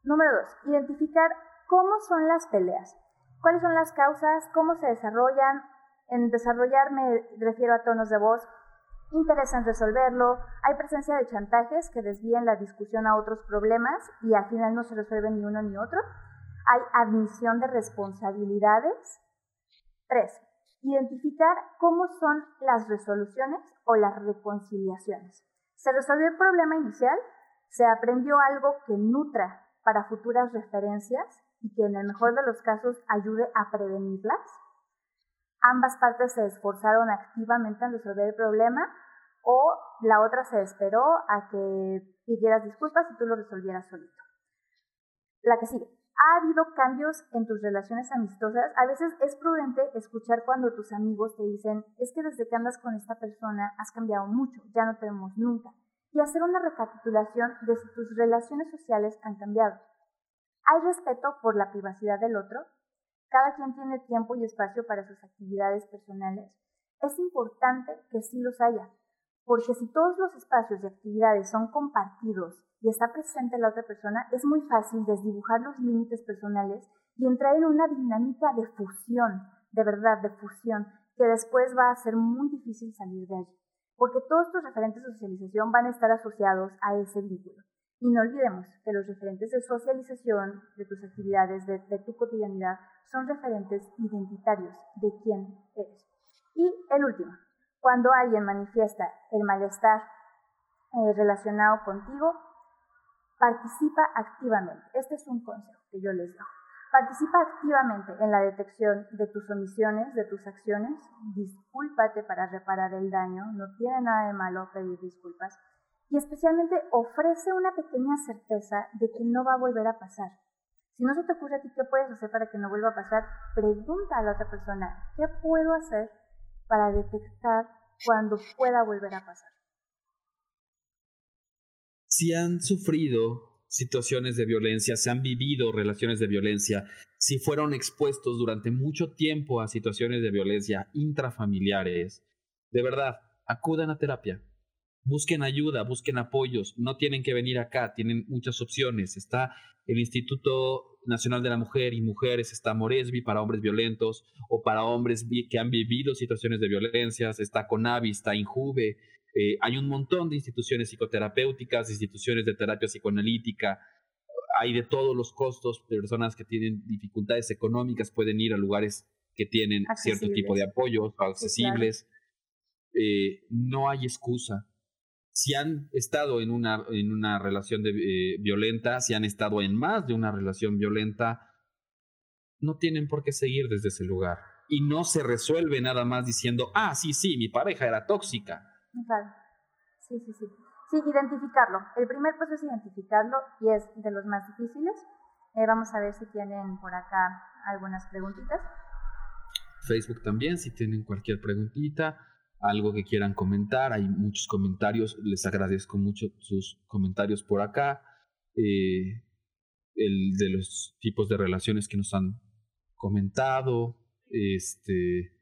número dos, identificar cómo son las peleas. ¿Cuáles son las causas? ¿Cómo se desarrollan? En desarrollar me refiero a tonos de voz, interés en resolverlo, hay presencia de chantajes que desvían la discusión a otros problemas y al final no se resuelve ni uno ni otro. Hay admisión de responsabilidades. Tres, identificar cómo son las resoluciones o las reconciliaciones. Se resolvió el problema inicial, se aprendió algo que nutra para futuras referencias y que en el mejor de los casos ayude a prevenirlas. Ambas partes se esforzaron activamente en resolver el problema o la otra se esperó a que pidieras disculpas y tú lo resolvieras solito. La que sigue. ¿Ha habido cambios en tus relaciones amistosas? A veces es prudente escuchar cuando tus amigos te dicen, es que desde que andas con esta persona has cambiado mucho, ya no te vemos nunca. Y hacer una recapitulación de si tus relaciones sociales han cambiado. ¿Hay respeto por la privacidad del otro? Cada quien tiene tiempo y espacio para sus actividades personales. Es importante que sí los haya, porque si todos los espacios y actividades son compartidos y está presente la otra persona, es muy fácil desdibujar los límites personales y entrar en una dinámica de fusión, de verdad, de fusión, que después va a ser muy difícil salir de allí, porque todos tus referentes de socialización van a estar asociados a ese vínculo. Y no olvidemos que los referentes de socialización, de tus actividades, de, tu cotidianidad, son referentes identitarios de quién eres. Y el último, cuando alguien manifiesta el malestar eh, relacionado contigo, participa activamente. Este es un consejo que yo les doy. Participa activamente en la detección de tus omisiones, de tus acciones. Discúlpate para reparar el daño. No tiene nada de malo pedir disculpas y especialmente ofrece una pequeña certeza de que no va a volver a pasar. Si no se te ocurre a ti qué puedes hacer para que no vuelva a pasar, pregunta a la otra persona, ¿qué puedo hacer para detectar cuando pueda volver a pasar? Si han sufrido situaciones de violencia, si han vivido relaciones de violencia, si fueron expuestos durante mucho tiempo a situaciones de violencia intrafamiliares, de verdad, acudan a terapia busquen ayuda, busquen apoyos, no tienen que venir acá, tienen muchas opciones. Está el Instituto Nacional de la Mujer y Mujeres, está Moresby para hombres violentos o para hombres que han vivido situaciones de violencia, está CONAVI, está INJUVE, eh, hay un montón de instituciones psicoterapéuticas, instituciones de terapia psicoanalítica, hay de todos los costos, personas que tienen dificultades económicas pueden ir a lugares que tienen cierto tipo de apoyos accesibles. Eh, no hay excusa si han estado en una, en una relación de, eh, violenta, si han estado en más de una relación violenta, no tienen por qué seguir desde ese lugar. Y no se resuelve nada más diciendo, ah, sí, sí, mi pareja era tóxica. Claro. Sí, sí, sí. Sí, identificarlo. El primer paso es identificarlo y es de los más difíciles. Eh, vamos a ver si tienen por acá algunas preguntitas. Facebook también, si tienen cualquier preguntita algo que quieran comentar. Hay muchos comentarios, les agradezco mucho sus comentarios por acá. Eh, el de los tipos de relaciones que nos han comentado. Este.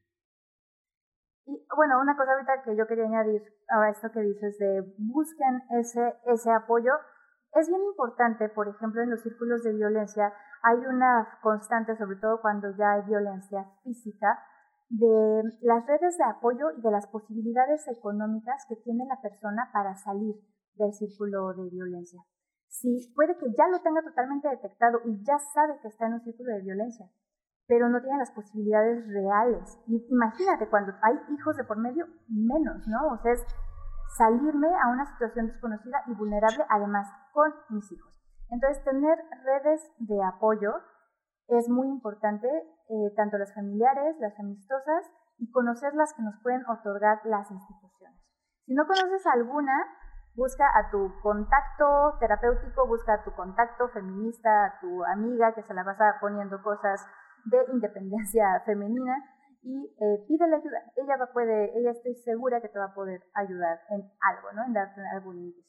Y bueno, una cosa ahorita que yo quería añadir a esto que dices de busquen ese, ese apoyo. Es bien importante, por ejemplo, en los círculos de violencia hay una constante, sobre todo cuando ya hay violencia física, de las redes de apoyo y de las posibilidades económicas que tiene la persona para salir del círculo de violencia. Si puede que ya lo tenga totalmente detectado y ya sabe que está en un círculo de violencia, pero no tiene las posibilidades reales. Y imagínate, cuando hay hijos de por medio, menos, ¿no? O sea, es salirme a una situación desconocida y vulnerable, además, con mis hijos. Entonces, tener redes de apoyo es muy importante, eh, tanto las familiares, las amistosas y conocer las que nos pueden otorgar las instituciones. Si no conoces alguna, busca a tu contacto terapéutico, busca a tu contacto feminista, a tu amiga que se la vas a poniendo cosas de independencia femenina y eh, pídele ayuda. Ella va puede, ella estoy segura que te va a poder ayudar en algo, ¿no? En darte algún indicio.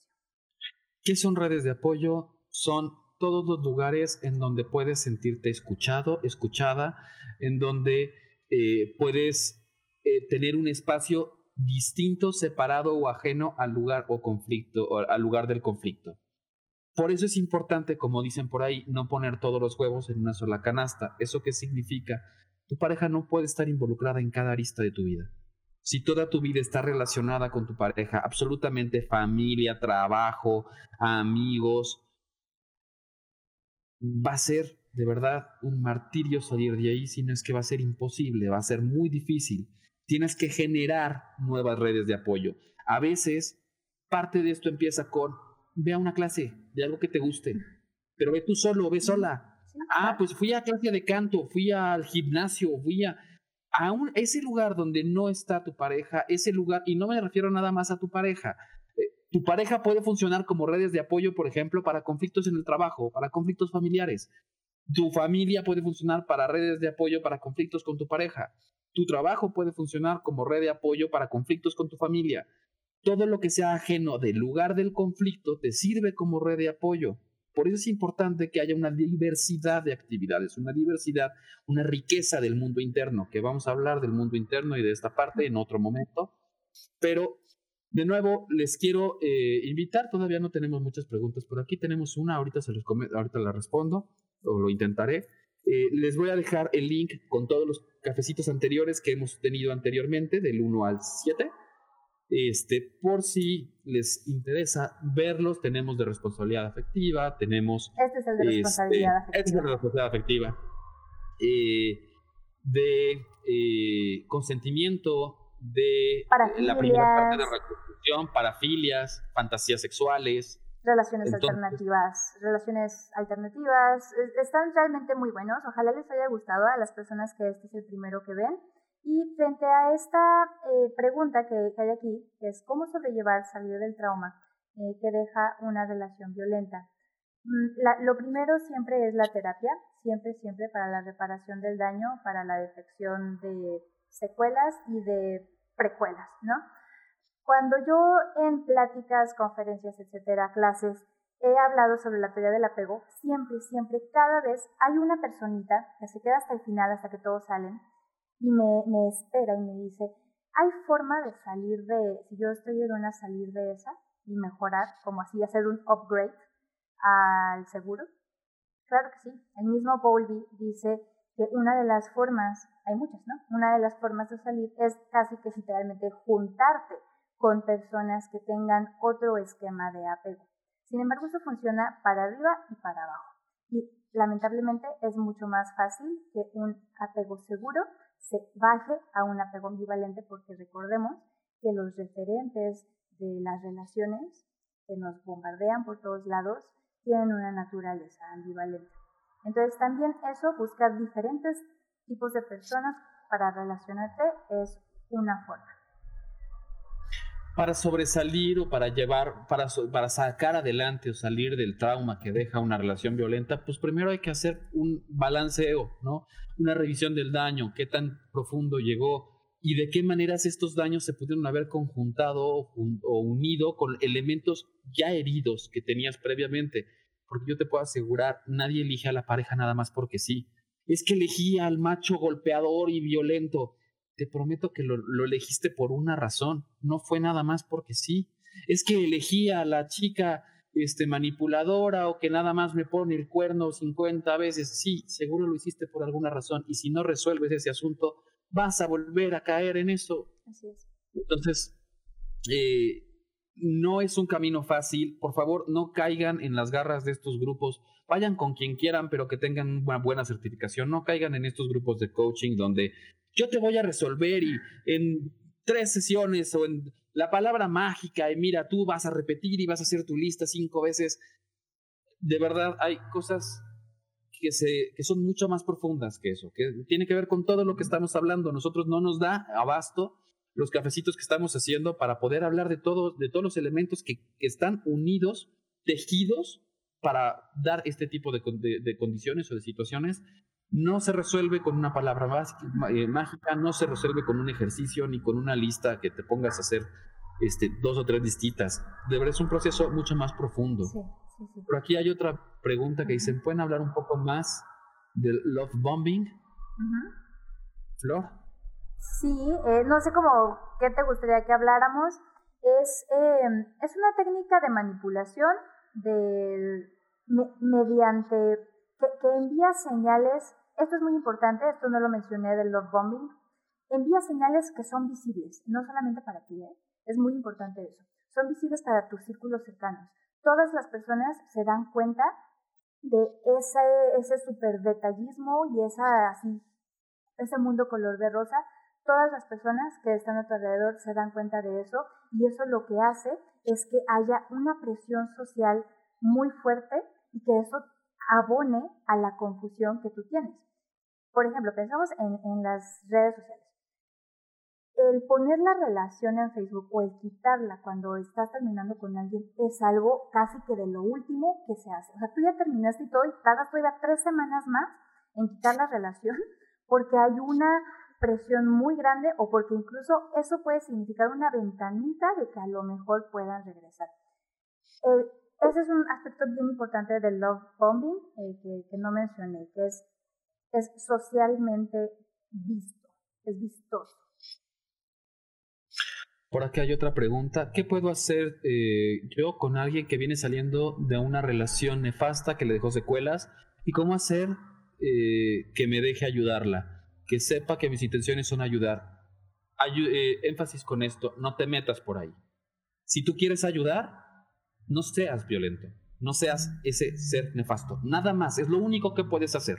¿Qué son redes de apoyo? Son todos los lugares en donde puedes sentirte escuchado, escuchada, en donde eh, puedes eh, tener un espacio distinto, separado o ajeno al lugar o conflicto, al lugar del conflicto. Por eso es importante, como dicen por ahí, no poner todos los huevos en una sola canasta. ¿Eso qué significa? Tu pareja no puede estar involucrada en cada arista de tu vida. Si toda tu vida está relacionada con tu pareja, absolutamente familia, trabajo, amigos, va a ser de verdad un martirio salir de ahí, si no es que va a ser imposible, va a ser muy difícil. Tienes que generar nuevas redes de apoyo. A veces, parte de esto empieza con, ve a una clase de algo que te guste, pero ve tú solo, ve sola. Ah, pues fui a clase de canto, fui al gimnasio, fui a, a ese lugar donde no está tu pareja, ese lugar, y no me refiero nada más a tu pareja, tu pareja puede funcionar como redes de apoyo, por ejemplo, para conflictos en el trabajo, para conflictos familiares. Tu familia puede funcionar para redes de apoyo para conflictos con tu pareja. Tu trabajo puede funcionar como red de apoyo para conflictos con tu familia. Todo lo que sea ajeno del lugar del conflicto te sirve como red de apoyo. Por eso es importante que haya una diversidad de actividades, una diversidad, una riqueza del mundo interno, que vamos a hablar del mundo interno y de esta parte en otro momento. Pero de nuevo, les quiero eh, invitar, todavía no tenemos muchas preguntas por aquí, tenemos una, ahorita, se ahorita la respondo, o lo intentaré. Eh, les voy a dejar el link con todos los cafecitos anteriores que hemos tenido anteriormente, del 1 al 7. Este, por si les interesa verlos, tenemos de responsabilidad afectiva, tenemos... Este es el de este, responsabilidad afectiva. Este es el de responsabilidad afectiva. Eh, de consentimiento, de la primera parte de reconstrucción, parafilias, fantasías sexuales. Relaciones alternativas, relaciones alternativas, están realmente muy buenos, ojalá les haya gustado a las personas que este es el primero que ven. Y frente a esta eh, pregunta que, hay aquí, que es cómo sobrellevar, salir del trauma eh, que deja una relación violenta. Mm, lo primero siempre es la terapia, siempre, siempre para la reparación del daño, para la detección de secuelas y de precuelas, ¿no? Cuando yo en pláticas, conferencias, etcétera, clases, he hablado sobre la teoría del apego, siempre, siempre, cada vez hay una personita que se queda hasta el final, hasta que todos salen, y me, me espera y me dice, ¿hay forma de salir de, si yo estoy en una salir de esa y mejorar, como así, hacer un upgrade al seguro? Claro que sí. El mismo Bowlby dice que una de las formas, hay muchas, ¿no? Una de las formas de salir es casi que literalmente juntarte con personas que tengan otro esquema de apego. Sin embargo, eso funciona para arriba y para abajo. Y lamentablemente es mucho más fácil que un apego seguro se baje a un apego ambivalente porque recordemos que los referentes de las relaciones que nos bombardean por todos lados tienen una naturaleza ambivalente. Entonces también eso, buscar diferentes tipos de personas para relacionarte es una forma. Para sobresalir o para llevar, para, para sacar adelante o salir del trauma que deja una relación violenta, pues primero hay que hacer un balanceo, ¿no? Una revisión del daño, qué tan profundo llegó y de qué maneras estos daños se pudieron haber conjuntado o unido con elementos ya heridos que tenías previamente porque yo te puedo asegurar, nadie elige a la pareja nada más porque sí. Es que elegí al macho golpeador y violento. Te prometo que lo, elegiste por una razón, no fue nada más porque sí. Es que elegí a la chica este, manipuladora o que nada más me pone el cuerno 50 veces. Sí, seguro lo hiciste por alguna razón. Y si no resuelves ese asunto, vas a volver a caer en eso. Así es. Entonces, eh, no es un camino fácil. Por favor, no caigan en las garras de estos grupos. Vayan con quien quieran, pero que tengan una buena certificación. No caigan en estos grupos de coaching donde yo te voy a resolver y en tres sesiones o en la palabra mágica y mira, tú vas a repetir y vas a hacer tu lista cinco veces. De verdad, hay cosas que, se, que son mucho más profundas que eso, que tiene que ver con todo lo que estamos hablando. Nosotros no nos da abasto los cafecitos que estamos haciendo para poder hablar de, todo, de todos los elementos que, están unidos, tejidos para dar este tipo de, condiciones o de situaciones no se resuelve con una palabra eh, mágica, no se resuelve con un ejercicio ni con una lista que te pongas a hacer este, dos o tres distintas. De verdad es un proceso mucho más profundo. Sí, Pero aquí hay otra pregunta que dicen, ¿pueden hablar un poco más del love bombing? Flor. Sí, eh, no sé cómo, ¿qué te gustaría que habláramos? Es, em, es una técnica de manipulación del, mediante que, que envía señales, esto es muy importante, esto no lo mencioné del love bombing, envía señales que son visibles, no solamente para ti, ¿eh? es muy importante eso, son visibles para tus círculos cercanos. Todas las personas se dan cuenta de ese, ese super detallismo y esa, así, ese mundo color de rosa Todas las personas que están a tu alrededor se dan cuenta de eso y eso lo que hace es que haya una presión social muy fuerte y que eso abone a la confusión que tú tienes. Por ejemplo, pensamos en, en las redes sociales. El poner la relación en Facebook o el quitarla cuando estás terminando con alguien es algo casi que de lo último que se hace. O sea, tú ya terminaste y todo y tardas todavía tres semanas más en quitar la relación porque hay una presión muy grande o porque incluso eso puede significar una ventanita de que a lo mejor puedan regresar. Eh, ese es un aspecto bien importante del love bombing eh, que, no mencioné, que es, socialmente visto, es vistoso. Por aquí hay otra pregunta. ¿Qué puedo hacer eh, yo con alguien que viene saliendo de una relación nefasta que le dejó secuelas? ¿Y cómo hacer que me deje ayudarla? Que sepa que mis intenciones son ayudar. Eh, énfasis con esto, no te metas por ahí. Si tú quieres ayudar, no seas violento, no seas ese ser nefasto. Nada más, es lo único que puedes hacer.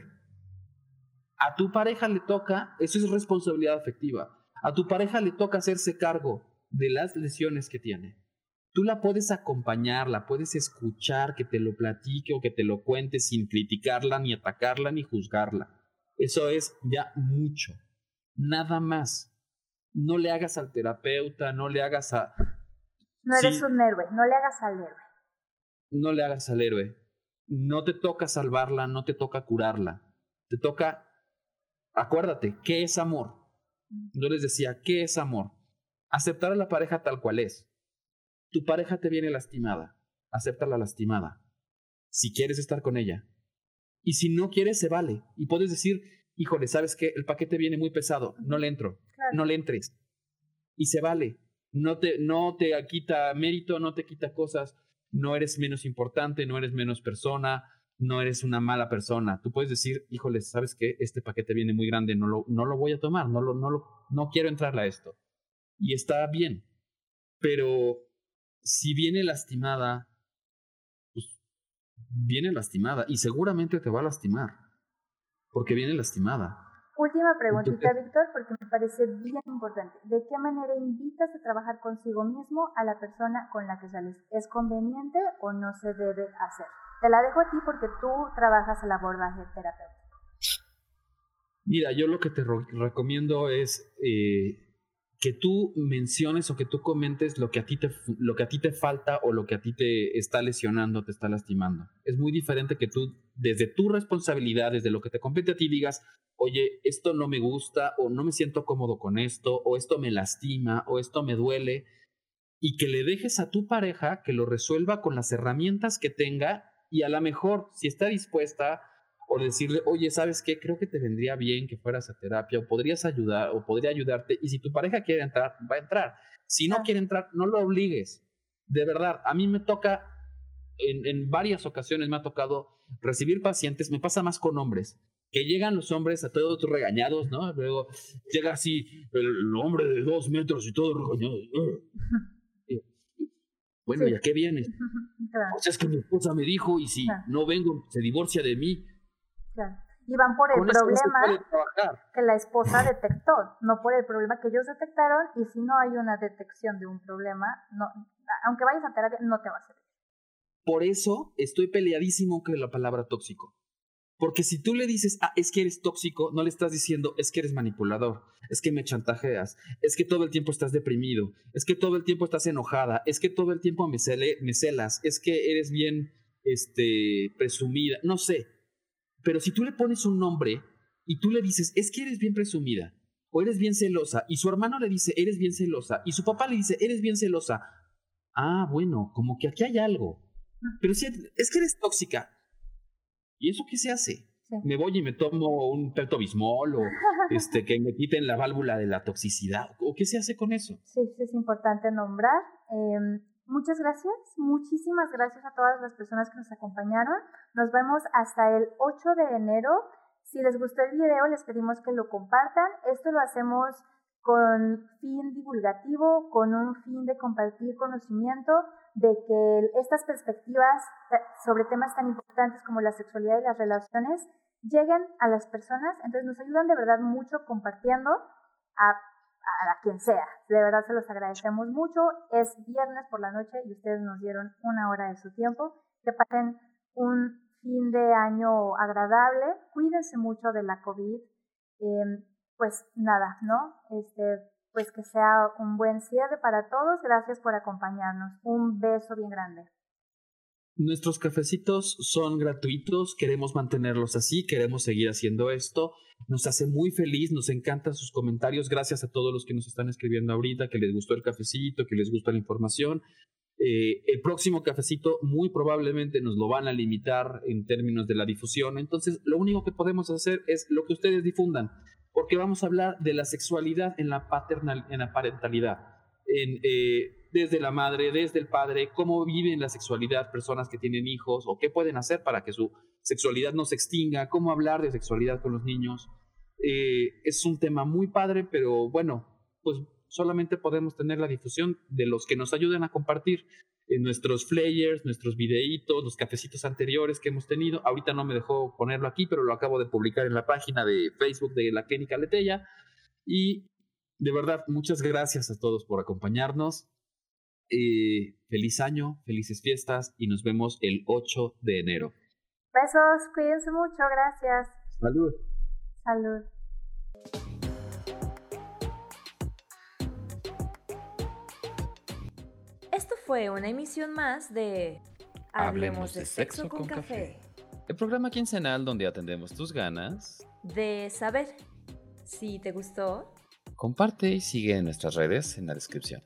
A tu pareja le toca, eso es responsabilidad afectiva, a tu pareja le toca hacerse cargo de las lesiones que tiene. Tú la puedes acompañar, la puedes escuchar, que te lo platique o que te lo cuente sin criticarla, ni atacarla, ni juzgarla eso es ya mucho. Nada más. No le hagas al terapeuta, no le hagas a... No eres un héroe, no le hagas al héroe. No le hagas al héroe. No te toca salvarla, no te toca curarla. Te toca... Acuérdate, ¿qué es amor? Yo les decía, ¿qué es amor? Aceptar a la pareja tal cual es. Tu pareja te viene lastimada. Acepta la lastimada. Si quieres estar con ella, y si no quieres, se vale. Y puedes decir, híjole, ¿sabes qué? El paquete viene muy pesado, no le entro, no le entres. Y se vale. No te, no te quita mérito, no te quita cosas, no eres menos importante, no eres menos persona, no eres una mala persona. Tú puedes decir, híjole, ¿sabes qué? Este paquete viene muy grande, no lo, no lo voy a tomar, no, lo, no, lo, no quiero entrarle a esto. Y está bien. Pero si viene lastimada, viene lastimada y seguramente te va a lastimar, porque viene lastimada. Última preguntita, Víctor, porque me parece bien importante. ¿De qué manera invitas a trabajar consigo mismo a la persona con la que sales? ¿Es conveniente o no se debe hacer? Te la dejo a ti porque tú trabajas el abordaje terapéutico. Mira, yo lo que te recomiendo es eh, que tú menciones o que tú comentes lo que, a ti te, lo que a ti te falta o lo que a ti te está lesionando, te está lastimando. Es muy diferente que tú, desde tu responsabilidad, desde lo que te compete a ti, digas, oye, esto no me gusta o no me siento cómodo con esto o esto me lastima o esto me duele y que le dejes a tu pareja que lo resuelva con las herramientas que tenga y a lo mejor, si está dispuesta, o decirle, oye, ¿sabes qué? Creo que te vendría bien que fueras a terapia o podrías ayudar o podría ayudarte. Y si tu pareja quiere entrar, va a entrar. Si no quiere entrar, no lo obligues. De verdad, a mí me toca, en, en varias ocasiones me ha tocado recibir pacientes, me pasa más con hombres, que llegan los hombres a todos regañados, ¿no? Luego llega así el, hombre de dos metros y todo regañado. Bueno, ¿y a qué vienes? Claro. O sea, es que mi esposa me dijo y si no vengo, se divorcia de mí. Y van por el problema que la esposa detectó, no por el problema que ellos detectaron. Y si no hay una detección de un problema, no, aunque vayas a terapia, no te va a servir. Por eso estoy peleadísimo con la palabra tóxico. Porque si tú le dices, ah, es que eres tóxico, no le estás diciendo, es que eres manipulador, es que me chantajeas, es que todo el tiempo estás deprimido, es que todo el tiempo estás enojada, es que todo el tiempo me, me celas, es que eres bien este, presumida, no sé pero si tú le pones un nombre y tú le dices, es que eres bien presumida o eres bien celosa, y su hermano le dice, eres bien celosa, y su papá le dice, eres bien celosa, ah, bueno, como que aquí hay algo. Pero si es que eres tóxica, ¿y eso qué se hace? Me voy y me tomo un perto bismol o este, que me quiten la válvula de la toxicidad. ¿O qué se hace con eso? Sí, es importante nombrar. Em, muchas gracias, muchísimas gracias a todas las personas que nos acompañaron. Nos vemos hasta el 8 de enero. Si les gustó el video, les pedimos que lo compartan. Esto lo hacemos con fin divulgativo, con un fin de compartir conocimiento, de que estas perspectivas eh, sobre temas tan importantes como la sexualidad y las relaciones lleguen a las personas. Entonces nos ayudan de verdad mucho compartiendo a, a quien sea. De verdad se los agradecemos mucho. Es viernes por la noche y ustedes nos dieron una hora de su tiempo. Que pasen un fin de año agradable. Cuídense mucho de la COVID. Em, pues nada, ¿no? Este, pues que sea un buen cierre para todos. Gracias por acompañarnos. Un beso bien grande. Nuestros cafecitos son gratuitos, queremos mantenerlos así, queremos seguir haciendo esto. Nos hace muy feliz, nos encantan sus comentarios. Gracias a todos los que nos están escribiendo ahorita, que les gustó el cafecito, que les gusta la información. Eh, el próximo cafecito muy probablemente nos lo van a limitar en términos de la difusión. Entonces, lo único que podemos hacer es lo que ustedes difundan porque vamos a hablar de la sexualidad en la, paternal, en la parentalidad, en, eh, desde la madre, desde el padre, cómo viven la sexualidad personas que tienen hijos o qué pueden hacer para que su sexualidad no se extinga, cómo hablar de sexualidad con los niños. Eh, es un tema muy padre, pero bueno, pues solamente podemos tener la difusión de los que nos ayuden a compartir en nuestros flyers, nuestros videitos, los cafecitos anteriores que hemos tenido. Ahorita no me dejó ponerlo aquí, pero lo acabo de publicar en la página de Facebook de la Clínica Letella. Y de verdad, muchas gracias a todos por acompañarnos. Eh, feliz año, felices fiestas y nos vemos el 8 de enero. Besos, cuídense mucho, gracias. Salud. Salud. fue una emisión más de Hablemos de Sexo con Café. El programa quincenal donde atendemos tus ganas de saber. Si te gustó, comparte y sigue en nuestras redes en la descripción.